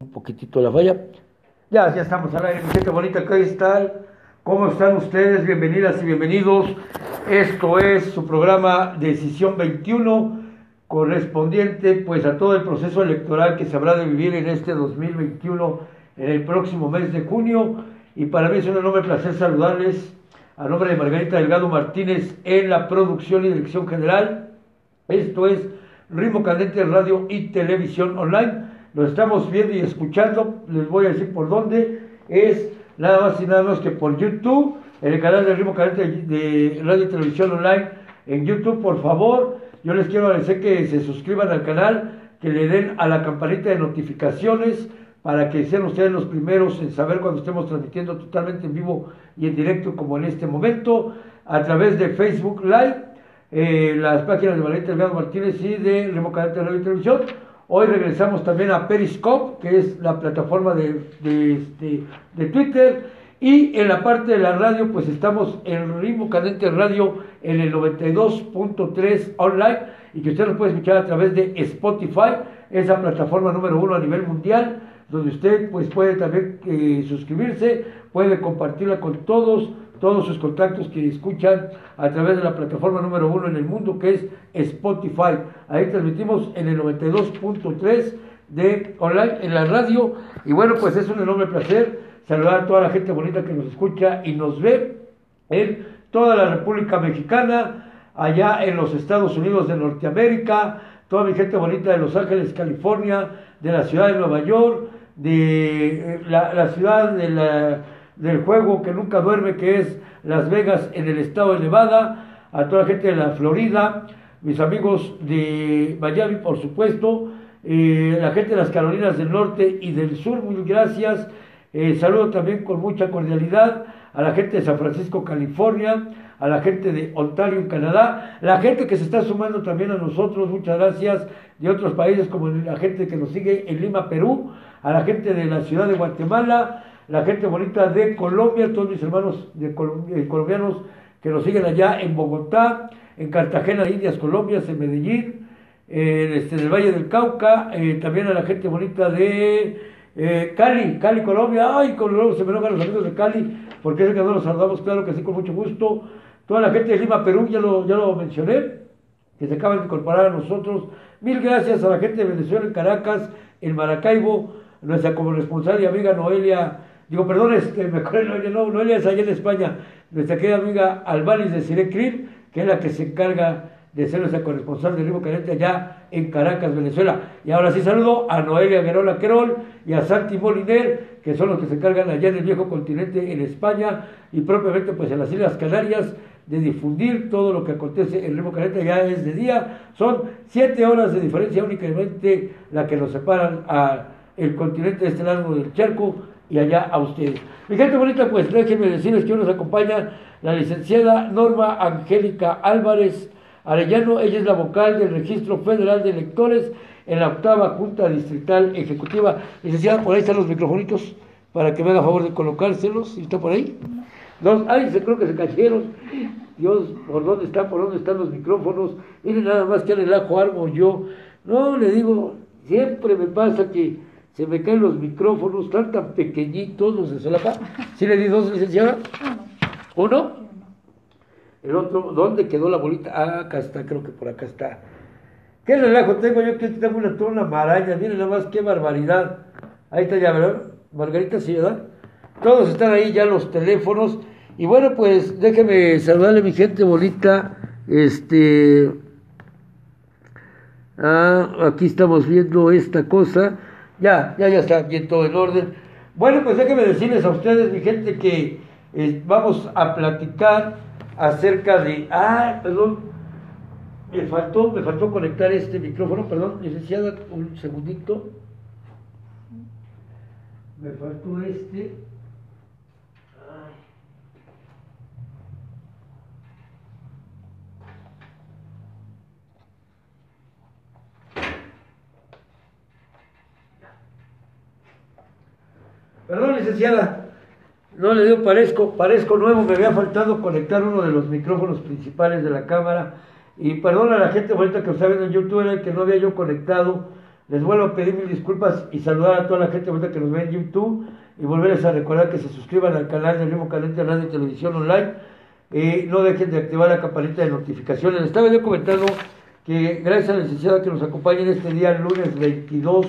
un poquitito la falla. Ya, ya estamos al aire, gente bonita, ¿qué tal? ¿Cómo están ustedes? Bienvenidas y bienvenidos. Esto es su programa Decisión 21, correspondiente pues a todo el proceso electoral que se habrá de vivir en este 2021, en el próximo mes de junio. Y para mí es un enorme placer saludarles a nombre de Margarita Delgado Martínez en la producción y dirección general. Esto es Ritmo Candente Radio y Televisión Online. Lo estamos viendo y escuchando. Les voy a decir por dónde. Es nada más y nada menos que por YouTube, en el canal de Ritmo Candente de Radio y Televisión Online. En YouTube, por favor, yo les quiero agradecer que se suscriban al canal, que le den a la campanita de notificaciones para que sean ustedes los primeros en saber cuando estemos transmitiendo totalmente en vivo y en directo como en este momento, a través de Facebook Live eh, las páginas de Valiente Delgado Martínez y de Remo Cadente de Radio y Televisión. Hoy regresamos también a Periscope, que es la plataforma de, de, de, Twitter. Y en la parte de la radio, pues estamos en Ritmo Cadente Radio en el 92.3 online y que usted nos puede escuchar a través de Spotify, esa plataforma número uno a nivel mundial, donde usted pues puede también eh, suscribirse, puede compartirla con todos todos sus contactos que escuchan a través de la plataforma número uno en el mundo que es Spotify. Ahí transmitimos en el 92.3 de online en la radio. Y bueno, pues es un enorme placer saludar a toda la gente bonita que nos escucha y nos ve en toda la República Mexicana, allá en los Estados Unidos de Norteamérica, toda mi gente bonita de Los Ángeles, California, de la ciudad de Nueva York, de eh, la, la ciudad de la del juego que nunca duerme, que es Las Vegas en el estado de Nevada, a toda la gente de la Florida, mis amigos de Miami, por supuesto, eh, la gente de las Carolinas del Norte y del Sur, muy gracias. Eh, saludo también con mucha cordialidad a la gente de San Francisco, California, a la gente de Ontario, Canadá, la gente que se está sumando también a nosotros, muchas gracias, de otros países como la gente que nos sigue en Lima, Perú, a la gente de la ciudad de Guatemala, la gente bonita de Colombia, todos mis hermanos de eh, colombianos que nos siguen allá en Bogotá, en Cartagena Indias, Colombia, en Medellín, en, este, el Valle del Cauca, eh, también a la gente bonita de eh, Cali, Cali, Colombia, ay, con luego se me enojan los amigos de Cali, porque es que no los saludamos, claro que sí, con mucho gusto. Toda la gente de Lima, Perú, ya lo, ya lo mencioné, que se acaban de incorporar a nosotros. Mil gracias a la gente de Venezuela, en Caracas, en Maracaibo, nuestra corresponsal y amiga Noelia Digo, perdón, este, me acuerdo, Noelia, no, Noelia es allá en España, nuestra querida amiga Albanis de Cirecrim, que es la que se encarga de ser nuestra corresponsal del Ritmo Caliente allá en Caracas, Venezuela. Y ahora sí saludo a Noelia Guerola Querol y a Santi Moliner, que son los que se encargan allá en el viejo continente, en España, y propiamente pues en las Islas Canarias, de difundir todo lo que acontece en Ritmo Caliente, ya es de día. Son siete horas de diferencia únicamente la que nos separan a el continente de este lado del charco y allá a ustedes. Mi gente bonita, pues déjenme decirles que hoy nos acompaña la licenciada Norma Angélica Álvarez Arellano. Ella es la vocal del Registro Federal de Electores en la octava Junta Distrital Ejecutiva. Licenciada, por ahí están los microfonitos para que me haga favor de colocárselos. ¿Está por ahí? Ay, se creo que se cayeron. Dios, ¿por dónde están? ¿Por dónde están los micrófonos? Miren nada más que relajo armo yo. No, le digo, siempre me pasa que se me caen los micrófonos, están tan pequeñitos los de solapa. ¿Sí le di dos, licenciada? ¿Uno? El otro, ¿dónde quedó la bolita? Ah, acá está, creo que por acá está. ¿Qué relajo tengo yo que tengo una, toda una maraña? Miren nada más, qué barbaridad. Ahí está ya, ¿verdad? Margarita, sí, ¿verdad? Todos están ahí ya los teléfonos. Y bueno, pues déjeme saludarle a mi gente bonita. Este. Ah, aquí estamos viendo esta cosa. Ya, ya, ya está bien todo en orden. Bueno, pues déjenme decirles a ustedes, mi gente, que eh, vamos a platicar acerca de. Ah, perdón, me faltó, me faltó conectar este micrófono, perdón, licenciada, un segundito. Me faltó este. Perdón, licenciada. No le digo parezco, parezco nuevo, me había faltado conectar uno de los micrófonos principales de la cámara. Y perdón a la gente bonita que está viendo en YouTube, era el que no había yo conectado Les vuelvo a pedir mil disculpas y saludar a toda la gente que nos ve en YouTube y volverles a recordar que se suscriban al canal del mismo de radio y televisión online. y no dejen de activar la campanita de notificaciones. Estaba yo comentando que gracias a la licenciada que nos acompaña en este día, lunes 22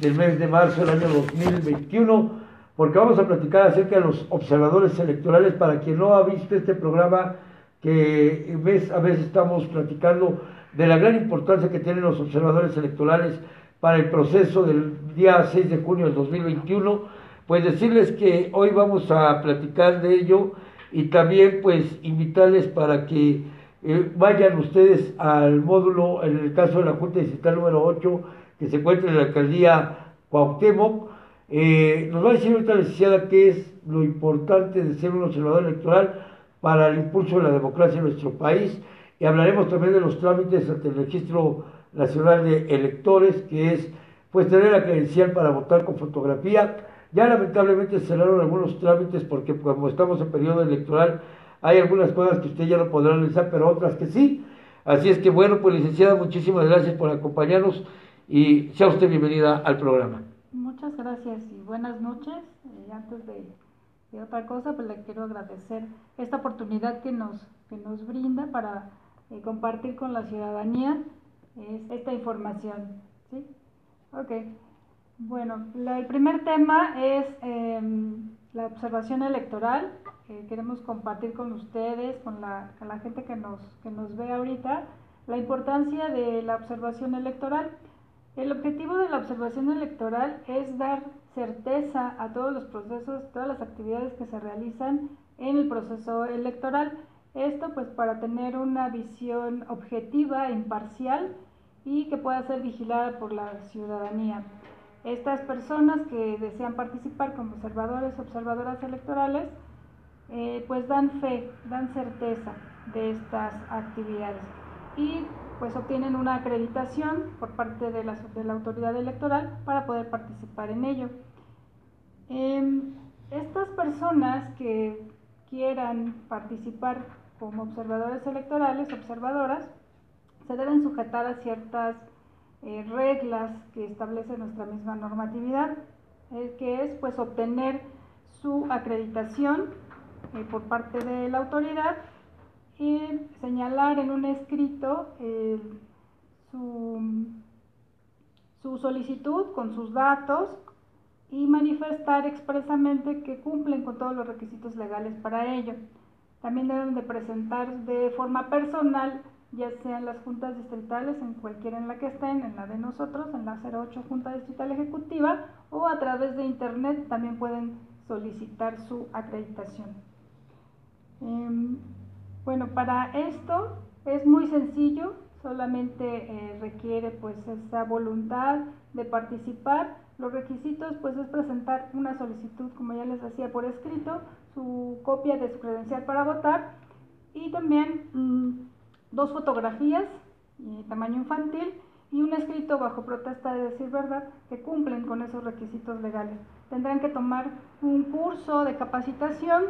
del mes de marzo del año 2021, porque vamos a platicar acerca de los observadores electorales. Para quien no ha visto este programa, que a veces estamos platicando de la gran importancia que tienen los observadores electorales para el proceso del día 6 de junio del 2021, pues decirles que hoy vamos a platicar de ello y también pues invitarles para que eh, vayan ustedes al módulo, en el caso de la Junta Distrital número 8, que se encuentra en la alcaldía Cuauhtémoc, eh, nos va a decir ahorita la licenciada qué es lo importante de ser un observador electoral para el impulso de la democracia en nuestro país y hablaremos también de los trámites ante el registro nacional de electores, que es pues tener la credencial para votar con fotografía. Ya lamentablemente cerraron algunos trámites porque como estamos en periodo electoral hay algunas cosas que usted ya no podrá realizar, pero otras que sí. Así es que bueno, pues licenciada, muchísimas gracias por acompañarnos y sea usted bienvenida al programa. Muchas gracias y buenas noches. Eh, antes de otra cosa, pues le quiero agradecer esta oportunidad que nos, que nos brinda para eh, compartir con la ciudadanía esta información. ¿sí? Ok. Bueno, el primer tema es em, la observación electoral. queremos compartir con ustedes, con la, con la gente que nos, que nos ve ahorita, la importancia de la observación electoral. El objetivo de la observación electoral es dar certeza a todos los procesos, todas las actividades que se realizan en el proceso electoral. Esto pues para tener una visión objetiva, imparcial y que pueda ser vigilada por la ciudadanía. Estas personas que desean participar como observadores, observadoras electorales, eh, pues dan fe, dan certeza de estas actividades y pues obtienen una acreditación por parte de la, de la autoridad electoral para poder participar en ello. Em, estas personas que quieran participar como observadores electorales, observadoras, se deben sujetar a ciertas eh, reglas que establece nuestra misma normatividad, eh, que es pues obtener su acreditación eh, por parte de la autoridad y señalar en un escrito su, su solicitud con sus datos y manifestar expresamente que cumplen con todos los requisitos legales para ello. También deben de presentar de forma personal, ya sea en las juntas distritales, en cualquiera en la que estén, en la de nosotros, en la 08 Junta Distrital Ejecutiva, o a través de Internet también pueden solicitar su acreditación. Em, bueno, para esto es muy sencillo, solamente eh, requiere pues esa voluntad de participar. Los requisitos pues es presentar una solicitud, como ya les decía, por escrito, su copia de su credencial para votar y también mm, dos fotografías de tamaño infantil y un escrito bajo protesta de decir verdad que cumplen con esos requisitos legales. Tendrán que tomar un curso de capacitación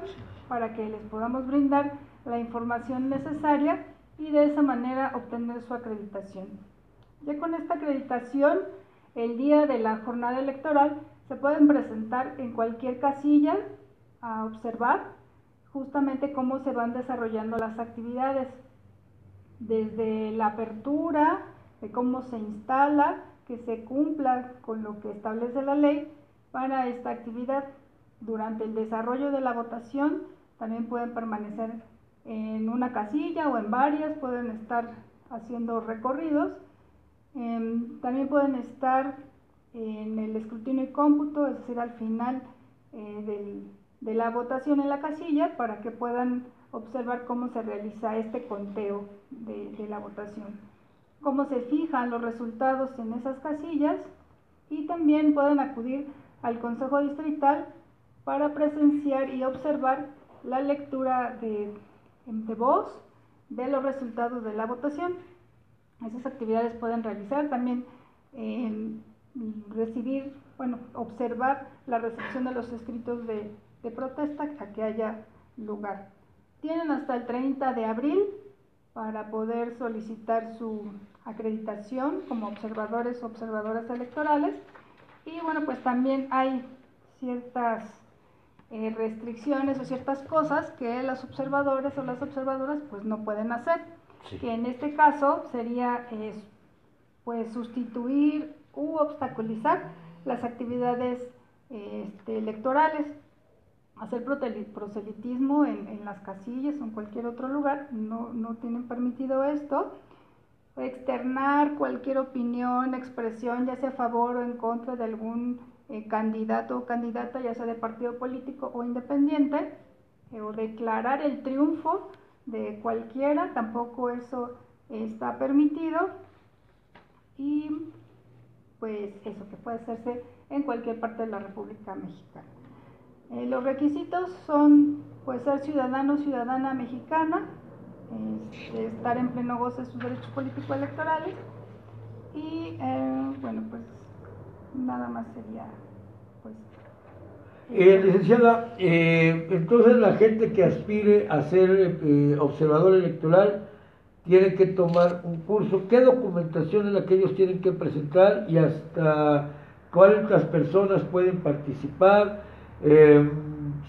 para que les podamos brindar la información necesaria y de esa manera obtener su acreditación. Ya con esta acreditación, el día de la jornada electoral se pueden presentar en cualquier casilla a observar justamente cómo se van desarrollando las actividades, desde la apertura, de cómo se instala, que se cumpla con lo que establece la ley para esta actividad. Durante el desarrollo de la votación también pueden permanecer en una casilla o en varias, pueden estar haciendo recorridos. Em, también pueden estar en el escrutinio y cómputo, es decir, al final eh, de la votación en la casilla para que puedan observar cómo se realiza este conteo de, de la votación, cómo se fijan los resultados en esas casillas y también pueden acudir al Consejo Distrital para presenciar y observar la lectura de de voz de los resultados de la votación. Esas actividades pueden realizar también recibir, bueno, observar la recepción de los escritos de, de protesta a que haya lugar. Tienen hasta el 30 de abril para poder solicitar su acreditación como observadores o observadoras electorales. Y bueno, pues también hay ciertas eh, restricciones o ciertas cosas que los observadores o las observadoras pues no pueden hacer. Que en este caso sería pues sustituir u obstaculizar las actividades este, electorales. Hacer proselitismo en, en, las casillas o en cualquier otro lugar, no, no tienen permitido esto externar cualquier opinión, expresión, ya sea a favor o en contra de algún eh, candidato o candidata, ya sea de partido político o independiente, eh, o declarar el triunfo de cualquiera, tampoco eso está permitido. Y pues eso que puede hacerse en cualquier parte de la República Mexicana. Eh, los requisitos son pues ser ciudadano o ciudadana mexicana, este, estar en pleno goce de sus derechos políticos electorales y bueno pues nada más sería pues eh, licenciada, eh, entonces la gente que aspire a ser observador electoral tiene que tomar un curso. ¿Qué documentación es la que ellos tienen que presentar y hasta cuántas personas pueden participar?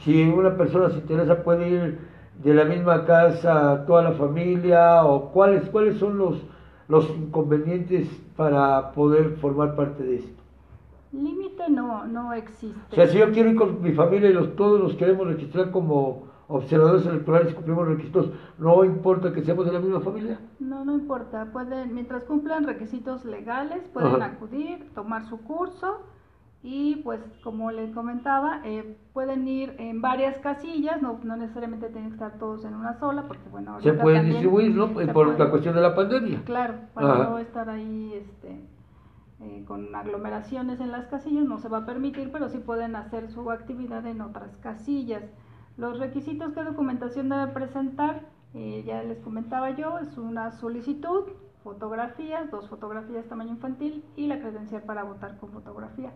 si una persona se interesa puede ir de la misma casa toda la familia o cuáles cuáles son los los inconvenientes para poder formar parte de esto? Límite no no existe. O sea, si yo quiero ir con mi familia y los todos los queremos registrar como observadores electorales y cumplimos requisitos, ¿no importa que seamos de la misma familia? No, no importa. Pueden, mientras cumplan requisitos legales, pueden acudir, tomar su curso y pues como les comentaba, eh, pueden ir en varias casillas, no, no necesariamente tienen que estar todos en una sola, porque bueno, se pueden distribuir, ¿no? Por la cuestión de la pandemia. Claro, para no estar ahí este, eh, con aglomeraciones en las casillas no se va a permitir, pero sí pueden hacer su actividad en otras casillas. Los requisitos que documentación debe presentar, eh, ya les comentaba yo, es una solicitud, fotografías, dos fotografías tamaño infantil y la credencial para votar con fotografía.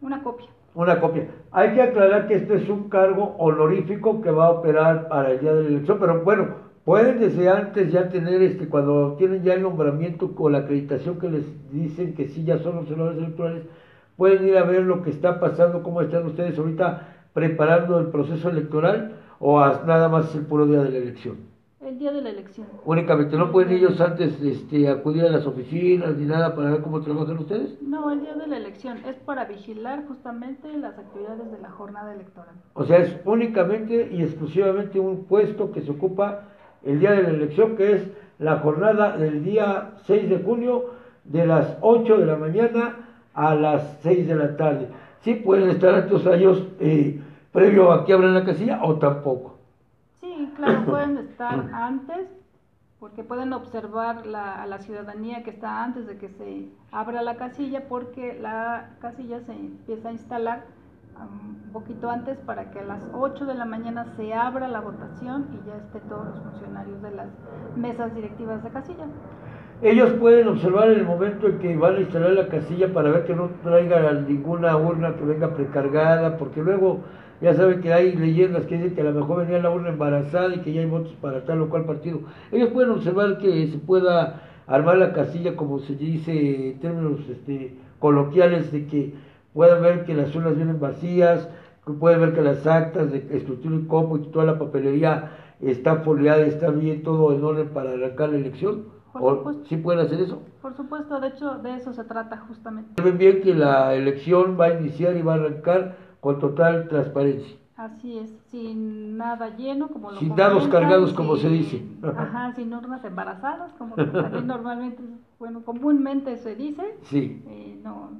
Una copia. Una copia. Hay que aclarar que esto es un cargo honorífico que va a operar para el día de la elección, pero bueno, pueden desde antes ya tener, este, cuando tienen ya el nombramiento o la acreditación que les dicen que sí ya son observadores electorales, pueden ir a ver lo que está pasando, cómo están ustedes ahorita preparando el proceso electoral o nada más el puro día de la elección. El día de la elección. Únicamente, ¿no pueden ellos antes este, acudir a las oficinas ni nada para ver cómo trabajan ustedes? No, el día de la elección es para vigilar justamente las actividades de la jornada electoral. O sea, es únicamente y exclusivamente un puesto que se ocupa el día de la elección, que es la jornada del día 6 de junio de las 8 de la mañana a las 6 de la tarde. ¿Sí pueden estar estos años eh, previo a que abran la casilla o tampoco? claro, pueden estar antes, porque pueden observar la, a la ciudadanía que está antes de que se abra la casilla, porque la casilla se empieza a instalar un poquito antes para que a las 8 de la mañana se abra la votación y ya esté todos los funcionarios de las mesas directivas de casilla. Ellos pueden observar el momento en que van a instalar la casilla para ver que no traiga ninguna urna que venga precargada, porque luego ya saben que hay leyendas que dicen que a lo mejor venía la urna embarazada y que ya hay votos para tal o cual partido. Ellos pueden observar que se pueda armar la casilla, como se dice en términos este, coloquiales, de que puedan ver que las urnas vienen vacías, pueden ver que las actas de escrutinio y copo y toda la papelería está foliada, está bien, todo en orden para arrancar la elección. ¿Sí pueden hacer eso? Por supuesto, de hecho, de eso se trata justamente. Saben bien que la elección va a iniciar y va a arrancar con total transparencia. Así es, sin nada lleno, como lo Sin dados cargados, como se dice. Ajá, sin urnas embarazadas, como también normalmente, bueno, comúnmente se dice. Sí. Eh, no,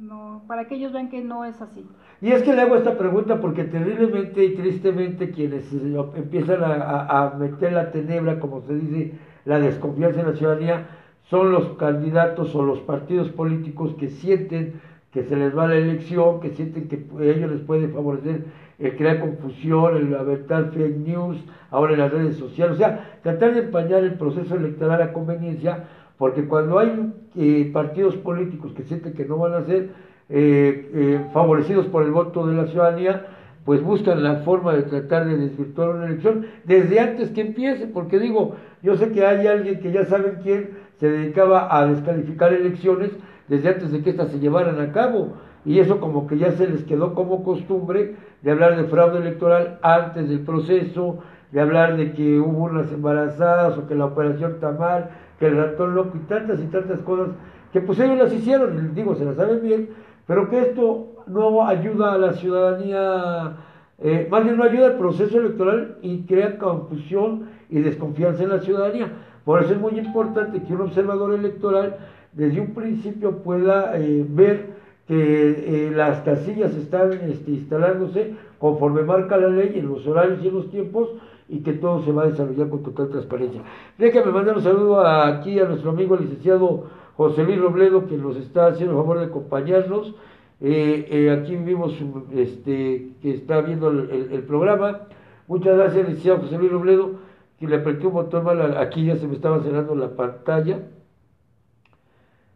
no, para que ellos vean que no es así. Y es que le hago esta pregunta porque terriblemente y tristemente quienes empiezan a, a meter la tenebra, como se dice, la desconfianza en la ciudadanía, son los candidatos o los partidos políticos que sienten que se les va la elección, que sienten que ellos les puede favorecer el crear confusión, el aventar fake news, ahora en las redes sociales, o sea, tratar de empañar el proceso electoral a conveniencia, porque cuando hay eh, partidos políticos que sienten que no van a ser eh, eh, favorecidos por el voto de la ciudadanía, pues buscan la forma de tratar de desvirtuar una elección desde antes que empiece, porque digo, yo sé que hay alguien que ya saben quién se dedicaba a descalificar elecciones desde antes de que éstas se llevaran a cabo. Y eso como que ya se les quedó como costumbre de hablar de fraude electoral antes del proceso, de hablar de que hubo unas embarazadas o que la operación está mal, que el ratón loco y tantas y tantas cosas que pues ellos las hicieron, y digo, se las saben bien, pero que esto no ayuda a la ciudadanía, eh, más bien no ayuda al proceso electoral y crea confusión y desconfianza en la ciudadanía. Por eso es muy importante que un observador electoral desde un principio pueda eh, ver que eh, las casillas están este, instalándose conforme marca la ley en los horarios y en los tiempos y que todo se va a desarrollar con total transparencia. Déjame mandar un saludo aquí a nuestro amigo licenciado José Luis Robledo, que nos está haciendo el favor de acompañarnos. Eh, eh, aquí vimos este, que está viendo el, programa. Muchas gracias, licenciado José Luis Robledo, que le apreté un botón mal, aquí ya se me estaba cerrando la pantalla.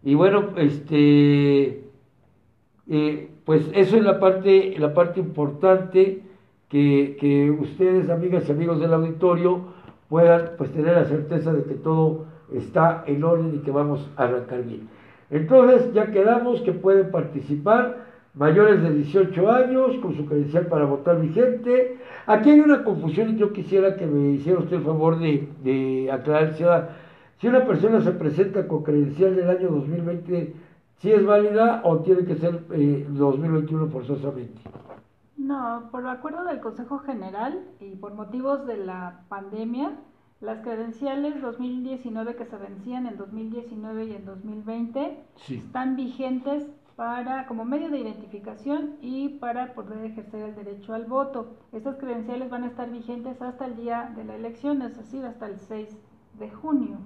Y bueno, este, eh, pues eso es la parte, la parte importante que, que, ustedes, amigas y amigos del auditorio, puedan pues tener la certeza de que todo está en orden y que vamos a arrancar bien. Entonces ya quedamos que pueden participar mayores de 18 años con su credencial para votar vigente. Aquí hay una confusión y yo quisiera que me hiciera usted el favor de, de aclarar si una persona se presenta con credencial del año 2020, si es válida o tiene que ser eh, 2021 forzosamente. No, por acuerdo del Consejo General y por motivos de la pandemia, las credenciales 2019 que se vencían en 2019 y en 2020 están vigentes para como medio de identificación y para poder ejercer el derecho al voto. Estas credenciales van a estar vigentes hasta el día de la elección, es decir, hasta el 6 de junio.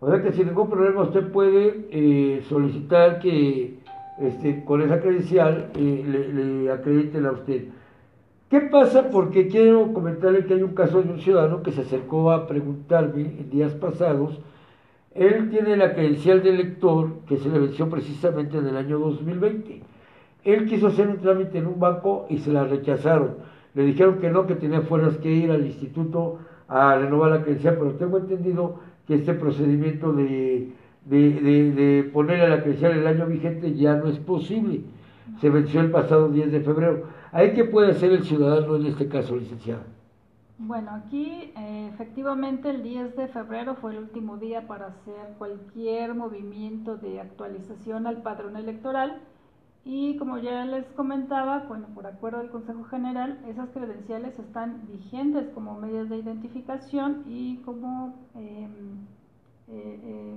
O sea que sin ningún problema usted puede eh, solicitar que este, con esa credencial eh, le, le acrediten a usted. ¿Qué pasa? Porque quiero comentarle que hay un caso de un ciudadano que se acercó a preguntarme en días pasados. Él tiene la credencial de elector que se le venció precisamente en el año 2020. Él quiso hacer un trámite en un banco y se la rechazaron. Le dijeron que no, que tenía fuerzas que ir al instituto a renovar la credencial, pero tengo entendido que este procedimiento de, de, de, de ponerle la credencial el año vigente ya no es posible. Se venció el pasado 10 de febrero. ¿Ahí qué puede hacer el ciudadano en este caso, licenciada? Bueno, aquí eh, efectivamente el 10 de febrero fue el último día para hacer cualquier movimiento de actualización al padrón electoral y como ya les comentaba, bueno, por acuerdo del Consejo General, esas credenciales están vigentes como medios de identificación y como em, eh, eh,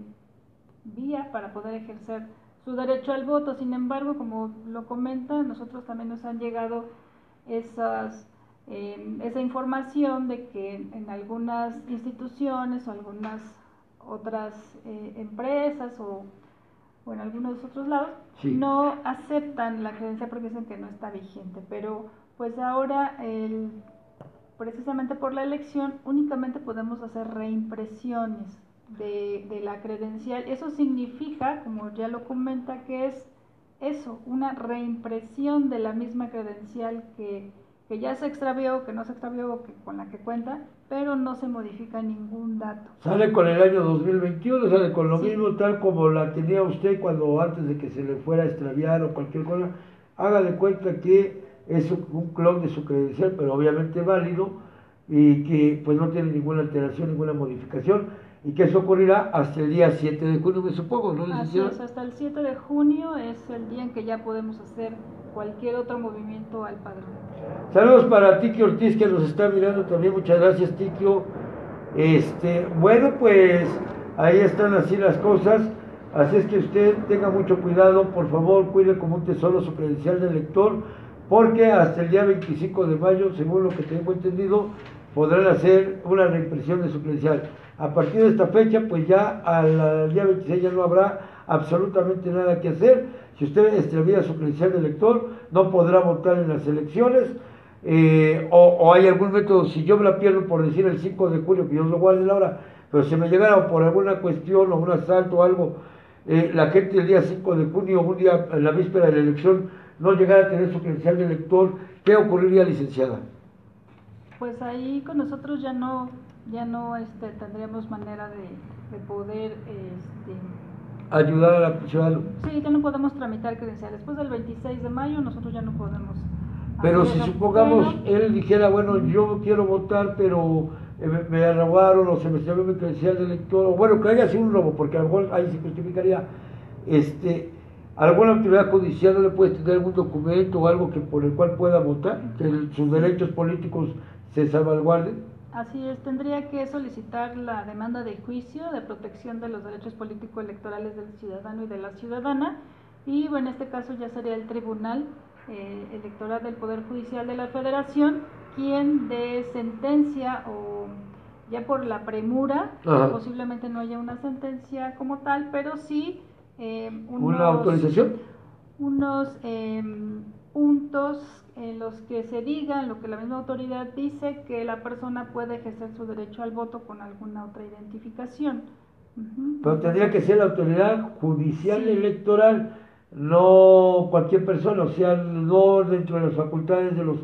vía para poder ejercer su derecho al voto. Sin embargo, como lo comenta, nosotros también nos han llegado esas, eh, esa información de que en algunas instituciones o algunas otras eh, empresas o, o, en algunos otros lados no aceptan la credencia porque dicen que no está vigente. Pero pues ahora, el, precisamente por la elección, únicamente podemos hacer reimpresiones de, de, la credencial. Eso significa, como ya lo comenta, que es eso, una reimpresión de la misma credencial que, que ya se extravió, que no se extravió, que, con la que cuenta, pero no se modifica ningún dato. Sale con el año 2021, sale con lo mismo, tal como la tenía usted cuando antes de que se le fuera a extraviar o cualquier cosa. Haga de cuenta que es un clon de su credencial, pero obviamente válido y que pues no tiene ninguna alteración, ninguna modificación y que eso ocurrirá hasta el día 7 de junio, me supongo, ¿no, Así es, hasta el 7 de junio es el día en que ya podemos hacer cualquier otro movimiento al padrón. Saludos para Tiki Ortiz que nos está mirando también, muchas gracias Tikio. Este, bueno, pues ahí están así las cosas, así es que usted tenga mucho cuidado, por favor, cuide como un tesoro su credencial de lector, porque hasta el día 25 de mayo, según lo que tengo entendido, podrán hacer una reimpresión de su credencial. A partir de esta fecha, pues ya al, día 26 ya no habrá absolutamente nada que hacer. Si usted extravía su credencial de elector, no podrá votar en las elecciones. Eh, o, hay algún método, si yo me la pierdo por decir el 5 de julio, que yo lo guarde la hora, pero si me llegara por alguna cuestión o un asalto o algo, eh, la gente el día 5 de junio, un día en la víspera de la elección, no llegara a tener su credencial de elector, ¿qué ocurriría, licenciada? Pues ahí con nosotros ya no ya no este, tendríamos manera de, de poder este, ayudar a la ciudad. Sí, ya no podemos tramitar credencial. Después del 26 de mayo nosotros ya no podemos. Pero si supongamos él dijera, bueno, yo quiero votar, pero eh, me, me robaron o se me salió mi credencial de elector, o bueno, que haya sido un robo, porque a lo mejor ahí se justificaría, este, alguna autoridad judicial no le puede tener algún documento o algo que por el cual pueda votar, que sus derechos políticos se salvaguarden. Así es, tendría que solicitar la demanda de juicio de protección de los derechos político-electorales del ciudadano y de la ciudadana. Y bueno, en este caso ya sería el Tribunal eh, Electoral del Poder Judicial de la Federación quien dé sentencia o ya por la premura, posiblemente no haya una sentencia como tal, pero sí eh, una autorización, unos eh, puntos en los que se diga, en lo que la misma autoridad dice, que la persona puede ejercer su derecho al voto con alguna otra identificación. Pero tendría que ser la autoridad judicial electoral, no cualquier persona, o sea, no dentro de las facultades de los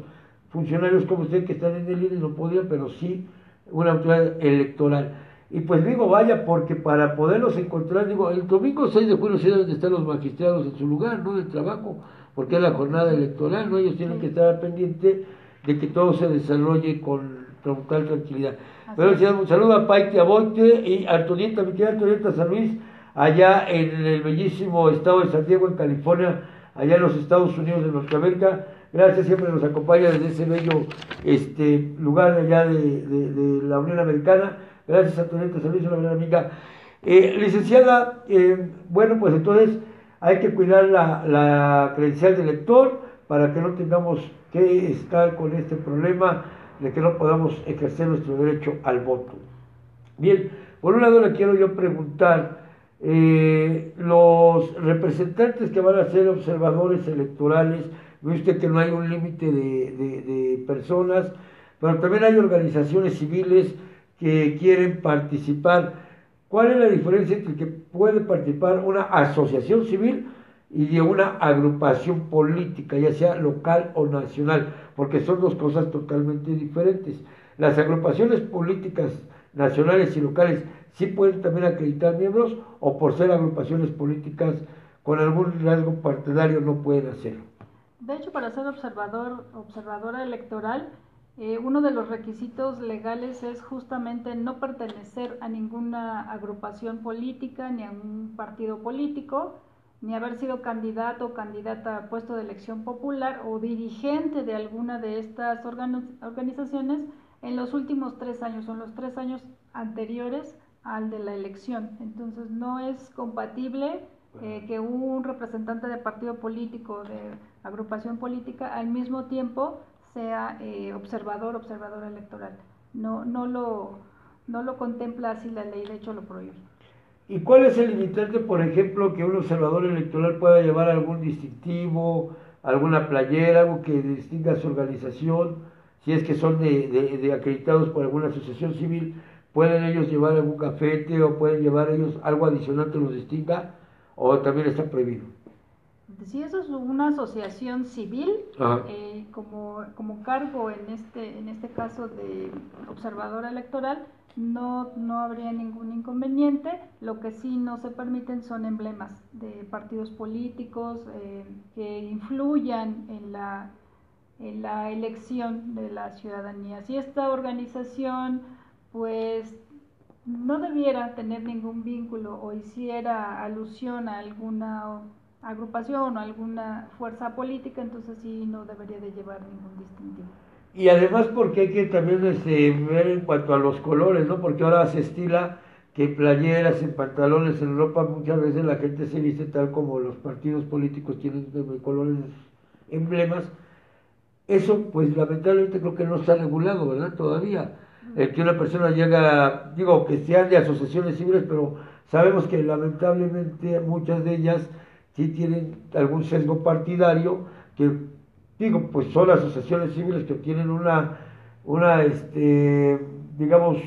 funcionarios como usted que están en el INE, no podría, pero sí una autoridad electoral. Y pues digo, vaya, porque para poderlos encontrar, digo, el domingo 6 de julio sí deben estar los magistrados en su lugar, ¿no? De trabajo porque es la jornada electoral, ¿no? Ellos tienen que estar pendientes de que todo se desarrolle con total tranquilidad. Pero un saludo a Paite Aboite y Antonieta, mi querida Antonieta San Luis, allá en el bellísimo estado de San Diego, en California, allá en los Estados Unidos de Norteamérica. Gracias, siempre nos acompaña desde ese bello este, lugar allá de, la Unión Americana. Gracias, Antonieta San Luis, una gran amiga. Eh, licenciada, eh, bueno, pues entonces hay que cuidar la, credencial del lector para que no tengamos que estar con este problema de que no podamos ejercer nuestro derecho al voto. Bien, por un lado le quiero yo preguntar, eh, los representantes que van a ser observadores electorales, ve usted que no hay un límite de, de personas, pero también hay organizaciones civiles que quieren participar ¿Cuál es la diferencia entre que puede participar una asociación civil y de una agrupación política, ya sea local o nacional? Porque son dos cosas totalmente diferentes. Las agrupaciones políticas nacionales y locales sí pueden también acreditar miembros o por ser agrupaciones políticas con algún rasgo partidario no pueden hacerlo. De hecho, para ser observador, observadora electoral, eh, uno de los requisitos legales es justamente no pertenecer a ninguna agrupación política ni a un partido político, ni haber sido candidato o candidata a puesto de elección popular o dirigente de alguna de estas organizaciones en los últimos tres años, son los tres años anteriores al de la elección. Entonces no es compatible eh, que un representante de partido político, de agrupación política, al mismo tiempo sea eh, observador, observadora electoral. No, no, lo, no lo contempla así la ley, de hecho lo prohíbe. ¿Y cuál es el limitante, por ejemplo, que un observador electoral pueda llevar algún distintivo, alguna playera, algo que distinga su organización? Si es que son de, de, acreditados por alguna asociación civil, ¿pueden ellos llevar algún cafete o pueden llevar ellos algo adicional que los distinga o también está prohibido? Si eso es una asociación civil, eh, como, como cargo en este, en este caso de observador electoral, no, no habría ningún inconveniente. Lo que sí no se permiten son emblemas de partidos políticos eh, que influyan en la, en la elección de la ciudadanía. Si esta organización, pues no debiera tener ningún vínculo o hiciera alusión a alguna agrupación o alguna fuerza política, entonces sí no debería de llevar ningún distintivo. Y además porque hay que también este, ver en cuanto a los colores, ¿no? Porque ahora se estila que en playeras, en pantalones, en ropa, muchas veces la gente se viste tal como los partidos políticos tienen colores, emblemas. Eso, pues lamentablemente creo que no está regulado, ¿verdad? Todavía. El que una persona llega, digo, que sean de asociaciones civiles, pero sabemos que lamentablemente muchas de ellas si tienen algún sesgo partidario, que digo, pues son asociaciones civiles que tienen una, una este, digamos,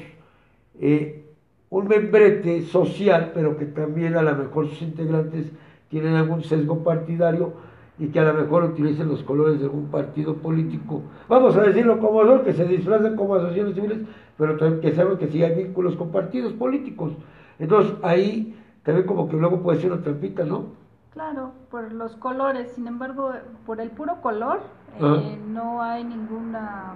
eh, un membrete social, pero que también a lo mejor sus integrantes tienen algún sesgo partidario y que a lo mejor utilicen los colores de algún partido político. Vamos a decirlo como son, que se disfrazan como asociaciones civiles, pero también que saben que sí hay vínculos con partidos políticos. Entonces ahí también como que luego puede ser una trampita, ¿no? Claro, por los colores, sin embargo, por el puro color eh, no hay ninguna...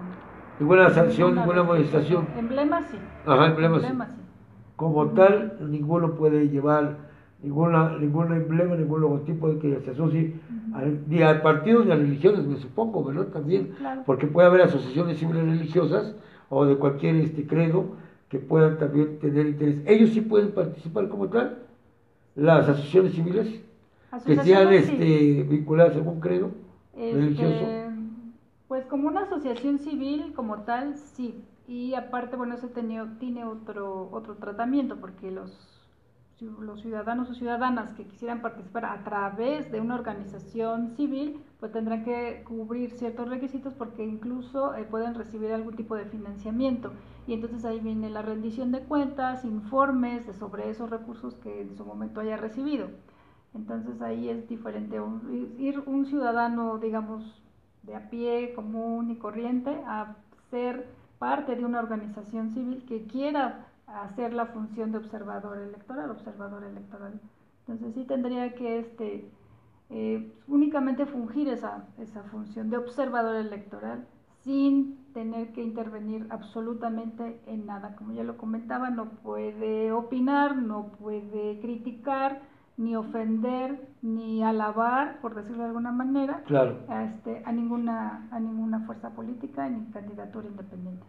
Ninguna sanción, ninguna, amonestación. Emblema sí. Ajá, emblema, sí. Como tal, ninguno puede llevar ninguna, ningún emblema, ningún logotipo de que se asocie ni a partidos ni a religiones, me supongo, ¿verdad? También, porque puede haber asociaciones civiles religiosas o de cualquier este credo que puedan también tener interés. Ellos sí pueden participar como tal, las asociaciones civiles que sean este, vinculadas a algún credo este, religioso. Pues como una asociación civil como tal, sí. Y aparte, bueno, eso tiene otro, otro tratamiento porque los los ciudadanos o ciudadanas que quisieran participar a través de una organización civil, pues tendrán que cubrir ciertos requisitos porque incluso eh, pueden recibir algún tipo de financiamiento. Y entonces ahí viene la rendición de cuentas, informes de sobre esos recursos que en su momento haya recibido. Entonces ahí es diferente ir un ciudadano, digamos, de a pie, común y corriente, a ser parte de una organización civil que quiera hacer la función de observador electoral, observador electoral. Entonces sí tendría que este, eh, únicamente fungir esa, esa función de observador electoral sin tener que intervenir absolutamente en nada. Como ya lo comentaba, no puede opinar, no puede criticar, ni ofender, ni alabar, por decirlo de alguna manera, a, este, a, ninguna, a ninguna fuerza política ni candidatura independiente.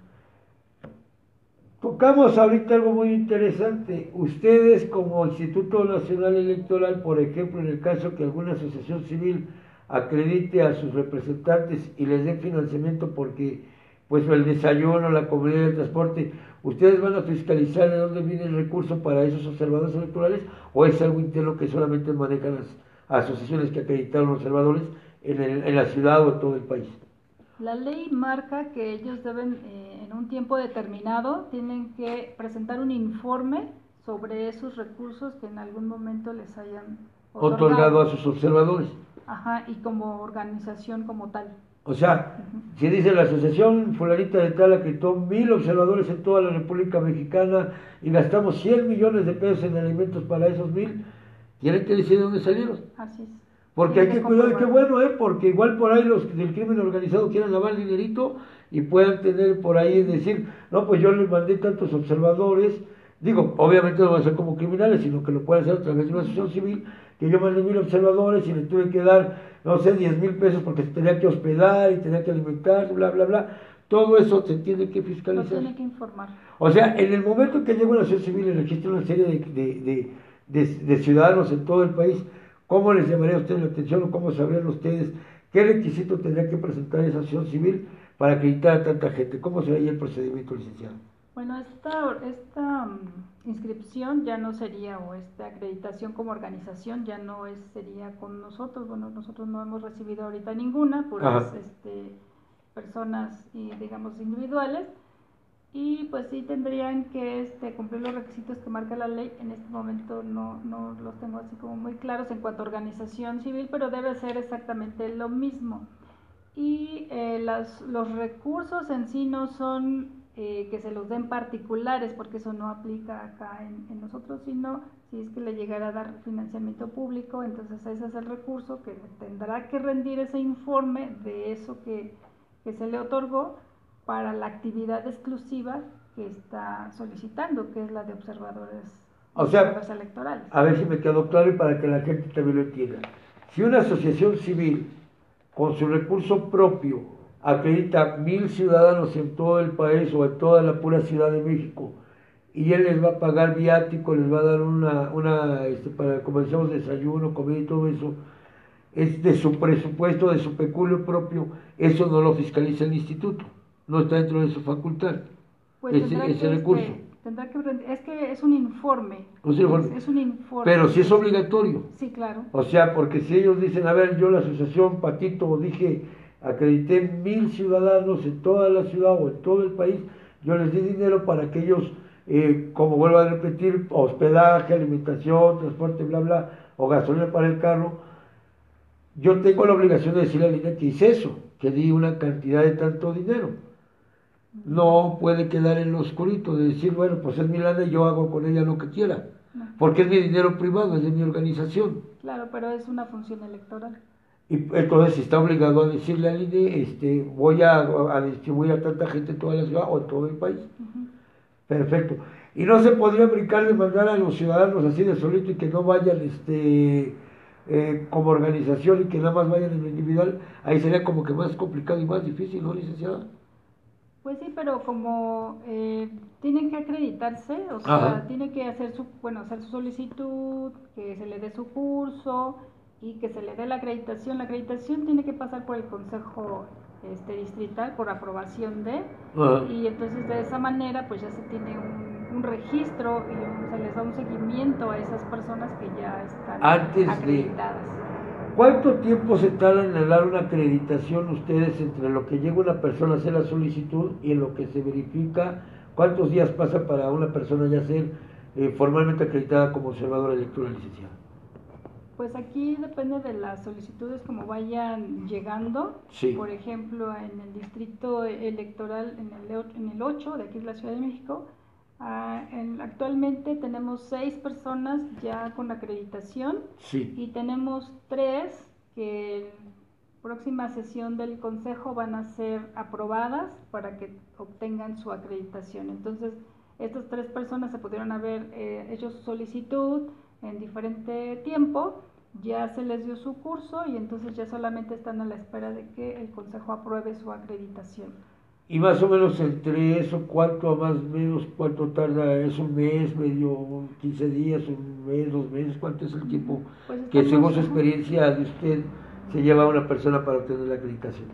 Tocamos ahorita algo muy interesante. Ustedes como Instituto Nacional Electoral, por ejemplo, en el caso que alguna asociación civil acredite a sus representantes y les dé financiamiento porque pues el desayuno, la comida, el transporte, ¿ustedes van a fiscalizar de dónde viene el recurso para esos observadores electorales o es algo interno que solamente manejan las asociaciones que acreditaron observadores en, en la ciudad o en todo el país? La ley marca que ellos deben, eh, en un tiempo determinado, tienen que presentar un informe sobre esos recursos que en algún momento les hayan otorgado, a sus observadores. Ajá, y como organización como tal. O sea, si dice la asociación fulanita de tal acreditó mil observadores en toda la República Mexicana y gastamos 100 millones de pesos en alimentos para esos mil, tienen que decir de dónde salieron. Así es. Porque hay que cuidar, qué bueno, ¿eh? Porque igual por ahí los del crimen organizado quieren lavar dinerito y puedan tener por ahí decir, no, pues yo les mandé tantos observadores. Digo, obviamente no van a ser como criminales, sino que lo pueden hacer a través de una asociación civil, que yo mandé mil observadores y les tuve que dar, no sé, diez mil pesos porque se tenía que hospedar y tenía que alimentar, bla, bla, bla. Todo eso se tiene que fiscalizar. Se tiene que informar. O sea, en el momento que llega una asociación civil y registra una serie de, de, de ciudadanos en todo el país, ¿Cómo les llamaría a ustedes la atención o cómo sabrían ustedes qué requisito tendría que presentar esa acción civil para acreditar a tanta gente? ¿Cómo sería el procedimiento, licenciado? Bueno, esta, esta mm, inscripción ya no sería, o esta acreditación como organización ya no es, sería con nosotros. Bueno, nosotros no hemos recibido ahorita ninguna, por este, personas, y, digamos, individuales y pues sí tendrían que este, cumplir los requisitos que marca la ley. En este momento no, no los tengo así como muy claros en cuanto a organización civil, pero debe ser exactamente lo mismo. Y eh, las, los recursos en sí no son eh, que se los den particulares, porque eso no aplica acá en, en, nosotros, sino si es que le llegara a dar financiamiento público, entonces ese es el recurso que tendrá que rendir ese informe de eso que, que se le otorgó para la actividad exclusiva que está solicitando, que es la de observadores, o sea, electorales. A ver si me quedó claro y para que la gente también lo entienda. Si una asociación civil con su recurso propio acredita mil ciudadanos en todo el país o en toda la pura Ciudad de México y él les va a pagar viático, les va a dar una, una este, para, como decíamos, desayuno, comida y todo eso, es de su presupuesto, de su peculio propio, eso no lo fiscaliza el instituto no está dentro de su facultad pues ese, ese recurso. tendrá que, es que es un informe. Es, un informe. Pero si es obligatorio. Sí, claro. O sea, porque si ellos dicen, a ver, yo la asociación Patito dije, acredité mil ciudadanos en toda la ciudad o en todo el país, yo les di dinero para que ellos, eh, como vuelvo a repetir, hospedaje, alimentación, transporte, bla, bla, o gasolina para el carro, yo tengo la obligación de decirle al INE que hice eso, que di una cantidad de tanto dinero. no puede quedar en lo oscurito de decir, bueno, pues es mi lana y yo hago con ella lo que quiera, porque es mi dinero privado, es de mi organización. Claro, pero es una función electoral. Y entonces está obligado a decirle al INE, este, voy a, a distribuir a tanta gente en toda la ciudad o en todo el país. Perfecto. Y no se podría brincar de mandar a los ciudadanos así de solito y que no vayan este eh, como organización y que nada más vayan en lo individual. Ahí sería como que más complicado y más difícil, ¿no, licenciada? Pues sí, pero como eh, tienen que acreditarse, o sea, tiene que hacer su, bueno, hacer su solicitud, que se le dé su curso y que se le dé la acreditación. La acreditación tiene que pasar por el Consejo este, Distrital por aprobación de, y entonces de esa manera pues ya se tiene un, registro y se les da un seguimiento a esas personas que ya están acreditadas. ¿Cuánto tiempo se tarda en dar una acreditación ustedes entre lo que llega una persona a hacer la solicitud y en lo que se verifica? ¿Cuántos días pasa para una persona ya ser eh, formalmente acreditada como observadora electoral licenciada? Pues aquí depende de las solicitudes como vayan llegando. Por ejemplo, en el distrito electoral, en el, en el 8 de aquí de la Ciudad de México, Ah, actualmente tenemos seis personas ya con acreditación y tenemos tres que en próxima sesión del consejo van a ser aprobadas para que obtengan su acreditación. Entonces, estas tres personas se pudieron haber eh, hecho su solicitud en diferente tiempo, ya se les dio su curso y entonces ya solamente están a la espera de que el consejo apruebe su acreditación. Y más o menos entre eso, ¿cuánto a más o menos, cuánto tarda? ¿Es un mes, medio, 15 días, un mes, dos meses? ¿Cuánto es el tiempo pues que según su experiencia de usted se lleva una persona para obtener la acreditación?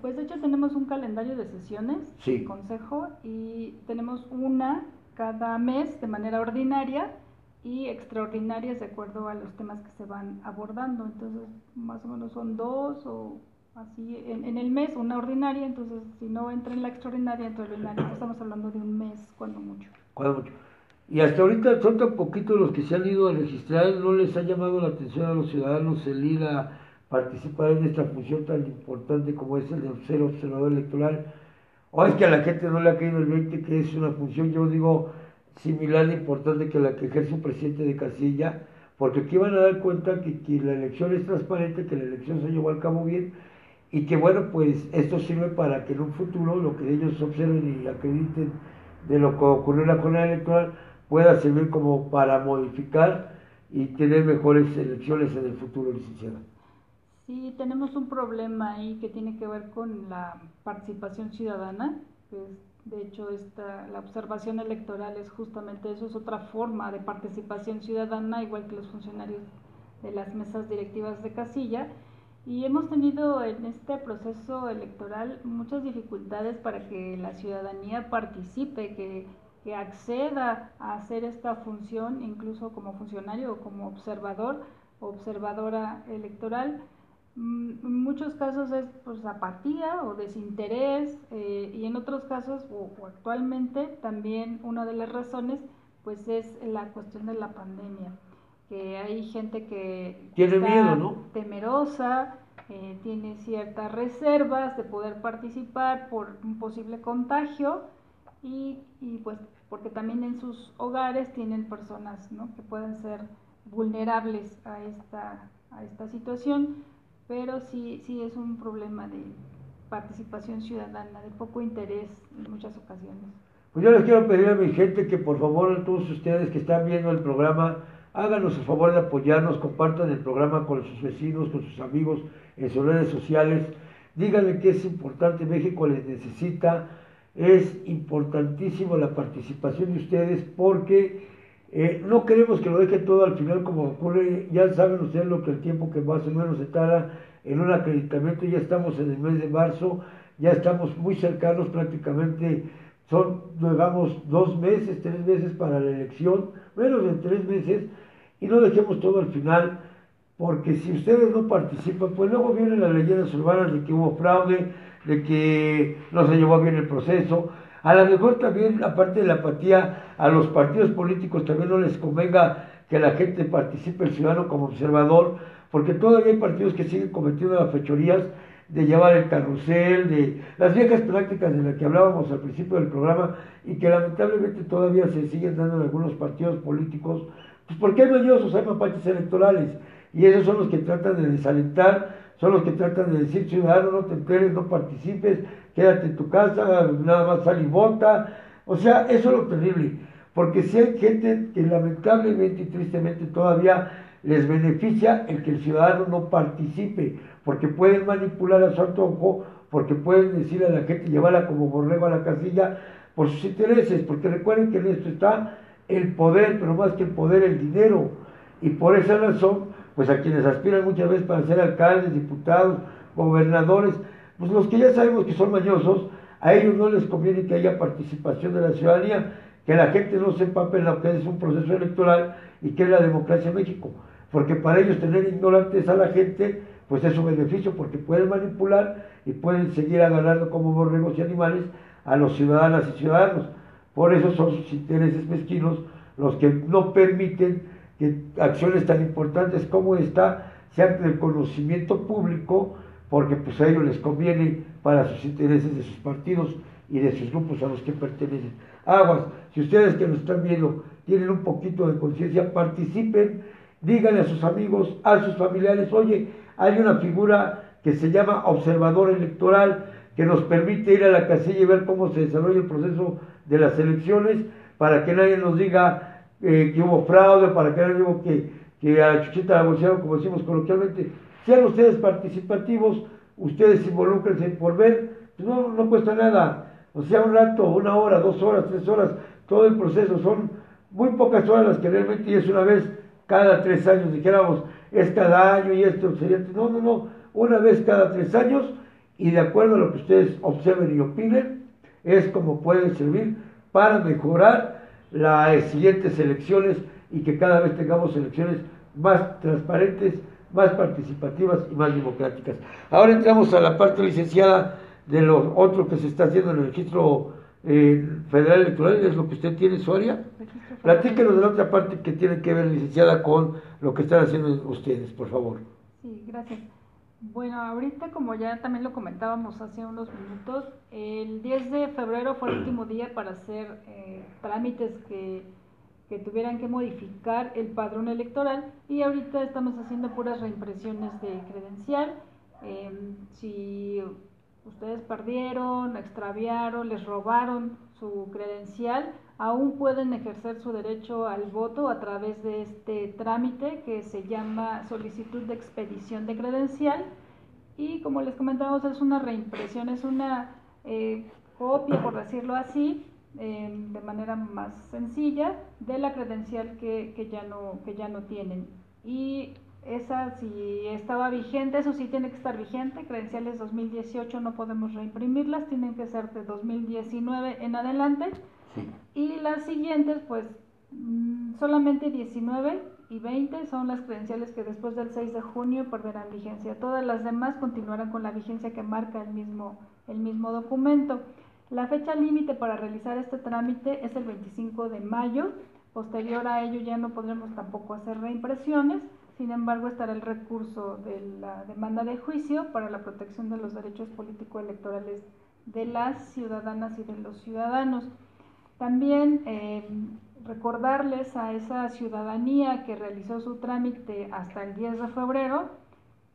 Pues de hecho tenemos un calendario de sesiones sí. consejo y tenemos una cada mes de manera ordinaria y extraordinarias de acuerdo a los temas que se van abordando. Entonces, más o menos son dos o así en, el mes, una ordinaria, entonces si no entra en la extraordinaria, en la ordinaria. Estamos hablando de un mes, cuando mucho. Cuando mucho. Y hasta ahorita son tan poquitos los que se han ido a registrar, no les ha llamado la atención a los ciudadanos el ir a participar en esta función tan importante como es el de ser observador electoral. O es que a la gente no le ha caído el 20 que es una función, yo digo, similar de importante que la que ejerce un presidente de casilla, porque aquí van a dar cuenta que, que la elección es transparente, que la elección se llevó al cabo bien, y que bueno, pues esto sirve para que en un futuro lo que ellos observen y acrediten de lo que ocurrió en la jornada electoral pueda servir como para modificar y tener mejores elecciones en el futuro, licenciada. Sí, tenemos un problema ahí que tiene que ver con la participación ciudadana. De hecho, esta, la observación electoral es justamente eso, es otra forma de participación ciudadana, igual que los funcionarios de las mesas directivas de casilla y hemos tenido en este proceso electoral muchas dificultades para que la ciudadanía participe, que, que acceda a hacer esta función, incluso como funcionario o como observador observadora electoral. Mm, en muchos casos es pues, apatía o desinterés eh, y en otros casos o, actualmente también una de las razones pues es la cuestión de la pandemia que hay gente que tiene miedo, ¿no? temerosa, eh, tiene ciertas reservas de poder participar por un posible contagio y, y, pues porque también en sus hogares tienen personas ¿no? que pueden ser vulnerables a esta, a esta situación, pero sí, sí es un problema de participación ciudadana, de poco interés en muchas ocasiones. Pues yo les quiero pedir a mi gente que por favor todos ustedes que están viendo el programa, Háganos el favor de apoyarnos, compartan el programa con sus vecinos, con sus amigos en sus redes sociales. Díganle que es importante, México les necesita. Es importantísimo la participación de ustedes porque eh, no queremos que lo dejen todo al final como ocurre. Ya saben ustedes lo que el tiempo que más o menos se tarda en un acreditamiento. Ya estamos en el mes de marzo, ya estamos muy cercanos prácticamente son, digamos, dos meses, tres meses para la elección, menos de tres meses, y no dejemos todo al final, porque si ustedes no participan, pues luego vienen las leyendas urbanas de que hubo fraude, de que no se llevó bien el proceso. A lo mejor también, aparte de la apatía, a los partidos políticos también no les convenga que la gente participe, el ciudadano como observador, porque todavía hay partidos que siguen cometiendo las fechorías de llevar el carrusel, de las viejas prácticas de las que hablábamos al principio del programa y que lamentablemente todavía se siguen dando en algunos partidos políticos, pues porque hay mañosos, hay mapaches electorales y esos son los que tratan de desalentar, son los que tratan de decir, ciudadano, no te enteres, no participes, quédate en tu casa, nada más sal y vota. O sea, eso es lo terrible, porque si hay gente que lamentablemente y tristemente todavía les beneficia el que el ciudadano no participe, porque pueden manipular a su antojo, porque pueden decirle a la gente llevarla como borrego a la casilla por sus intereses, porque recuerden que en esto está el poder, pero más que el poder, el dinero. Y por esa razón, pues a quienes aspiran muchas veces para ser alcaldes, diputados, gobernadores, pues los que ya sabemos que son mañosos, a ellos no les conviene que haya participación de la ciudadanía, que la gente no se empape en lo que es un proceso electoral y que es la democracia en México. Porque para ellos tener ignorantes a la gente, pues es un beneficio, porque pueden manipular y pueden seguir agarrando como borregos y animales a los ciudadanas y ciudadanos. Por eso son sus intereses mezquinos los que no permiten que acciones tan importantes como esta sean del conocimiento público, porque pues a ellos les conviene para sus intereses de sus partidos y de sus grupos a los que pertenecen. Aguas, si ustedes que nos están viendo tienen un poquito de conciencia, participen, díganle a sus amigos, a sus familiares, oye, hay una figura que se llama observador electoral, que nos permite ir a la casilla y ver cómo se desarrolla el proceso de las elecciones, para que nadie nos diga eh, que hubo fraude, para que diga que, que a chuchita la como decimos coloquialmente. Sean ustedes participativos, ustedes involúcrense por ver, pues no, no cuesta nada. O sea, un rato, una hora, dos horas, tres horas, todo el proceso, son muy pocas horas las que realmente es una vez cada tres años, dijéramos, es cada año y esto sería, no, no, no, una vez cada tres años y de acuerdo a lo que ustedes observen y opinen, es como pueden servir para mejorar las siguientes elecciones y que cada vez tengamos elecciones más transparentes, más participativas y más democráticas. Ahora entramos a la parte licenciada de lo otro que se está haciendo en el registro eh, federal electoral, es lo que usted tiene, su área. Platíquenos de la otra parte que tiene que ver, licenciada, con lo que están haciendo ustedes, por favor. Sí, gracias. Bueno, ahorita como ya también lo comentábamos hace unos minutos, el 10 de febrero fue el último día para hacer eh, trámites que, que, tuvieran que modificar el padrón electoral y ahorita estamos haciendo puras reimpresiones de credencial. Em, si ustedes perdieron, extraviaron, les robaron su credencial, aún pueden ejercer su derecho al voto a través de este trámite que se llama solicitud de expedición de credencial y como les comentábamos es una reimpresión, es una eh, copia, por decirlo así, em, de manera más sencilla de la credencial que, que, ya no, que ya no tienen. Y esa si estaba vigente, eso sí tiene que estar vigente, credenciales 2018 no podemos reimprimirlas, tienen que ser de 2019 en adelante y las siguientes, pues mm, solamente 19 y 20 son las credenciales que después del 6 de junio perderán vigencia. Todas las demás continuarán con la vigencia que marca el mismo, el mismo documento. La fecha límite para realizar este trámite es el 25 de mayo. Posterior a ello ya no podremos tampoco hacer reimpresiones. Sin embargo, estará el recurso de la demanda de juicio para la protección de los derechos político-electorales de las ciudadanas y de los ciudadanos. También eh, recordarles a esa ciudadanía que realizó su trámite hasta el 10 de febrero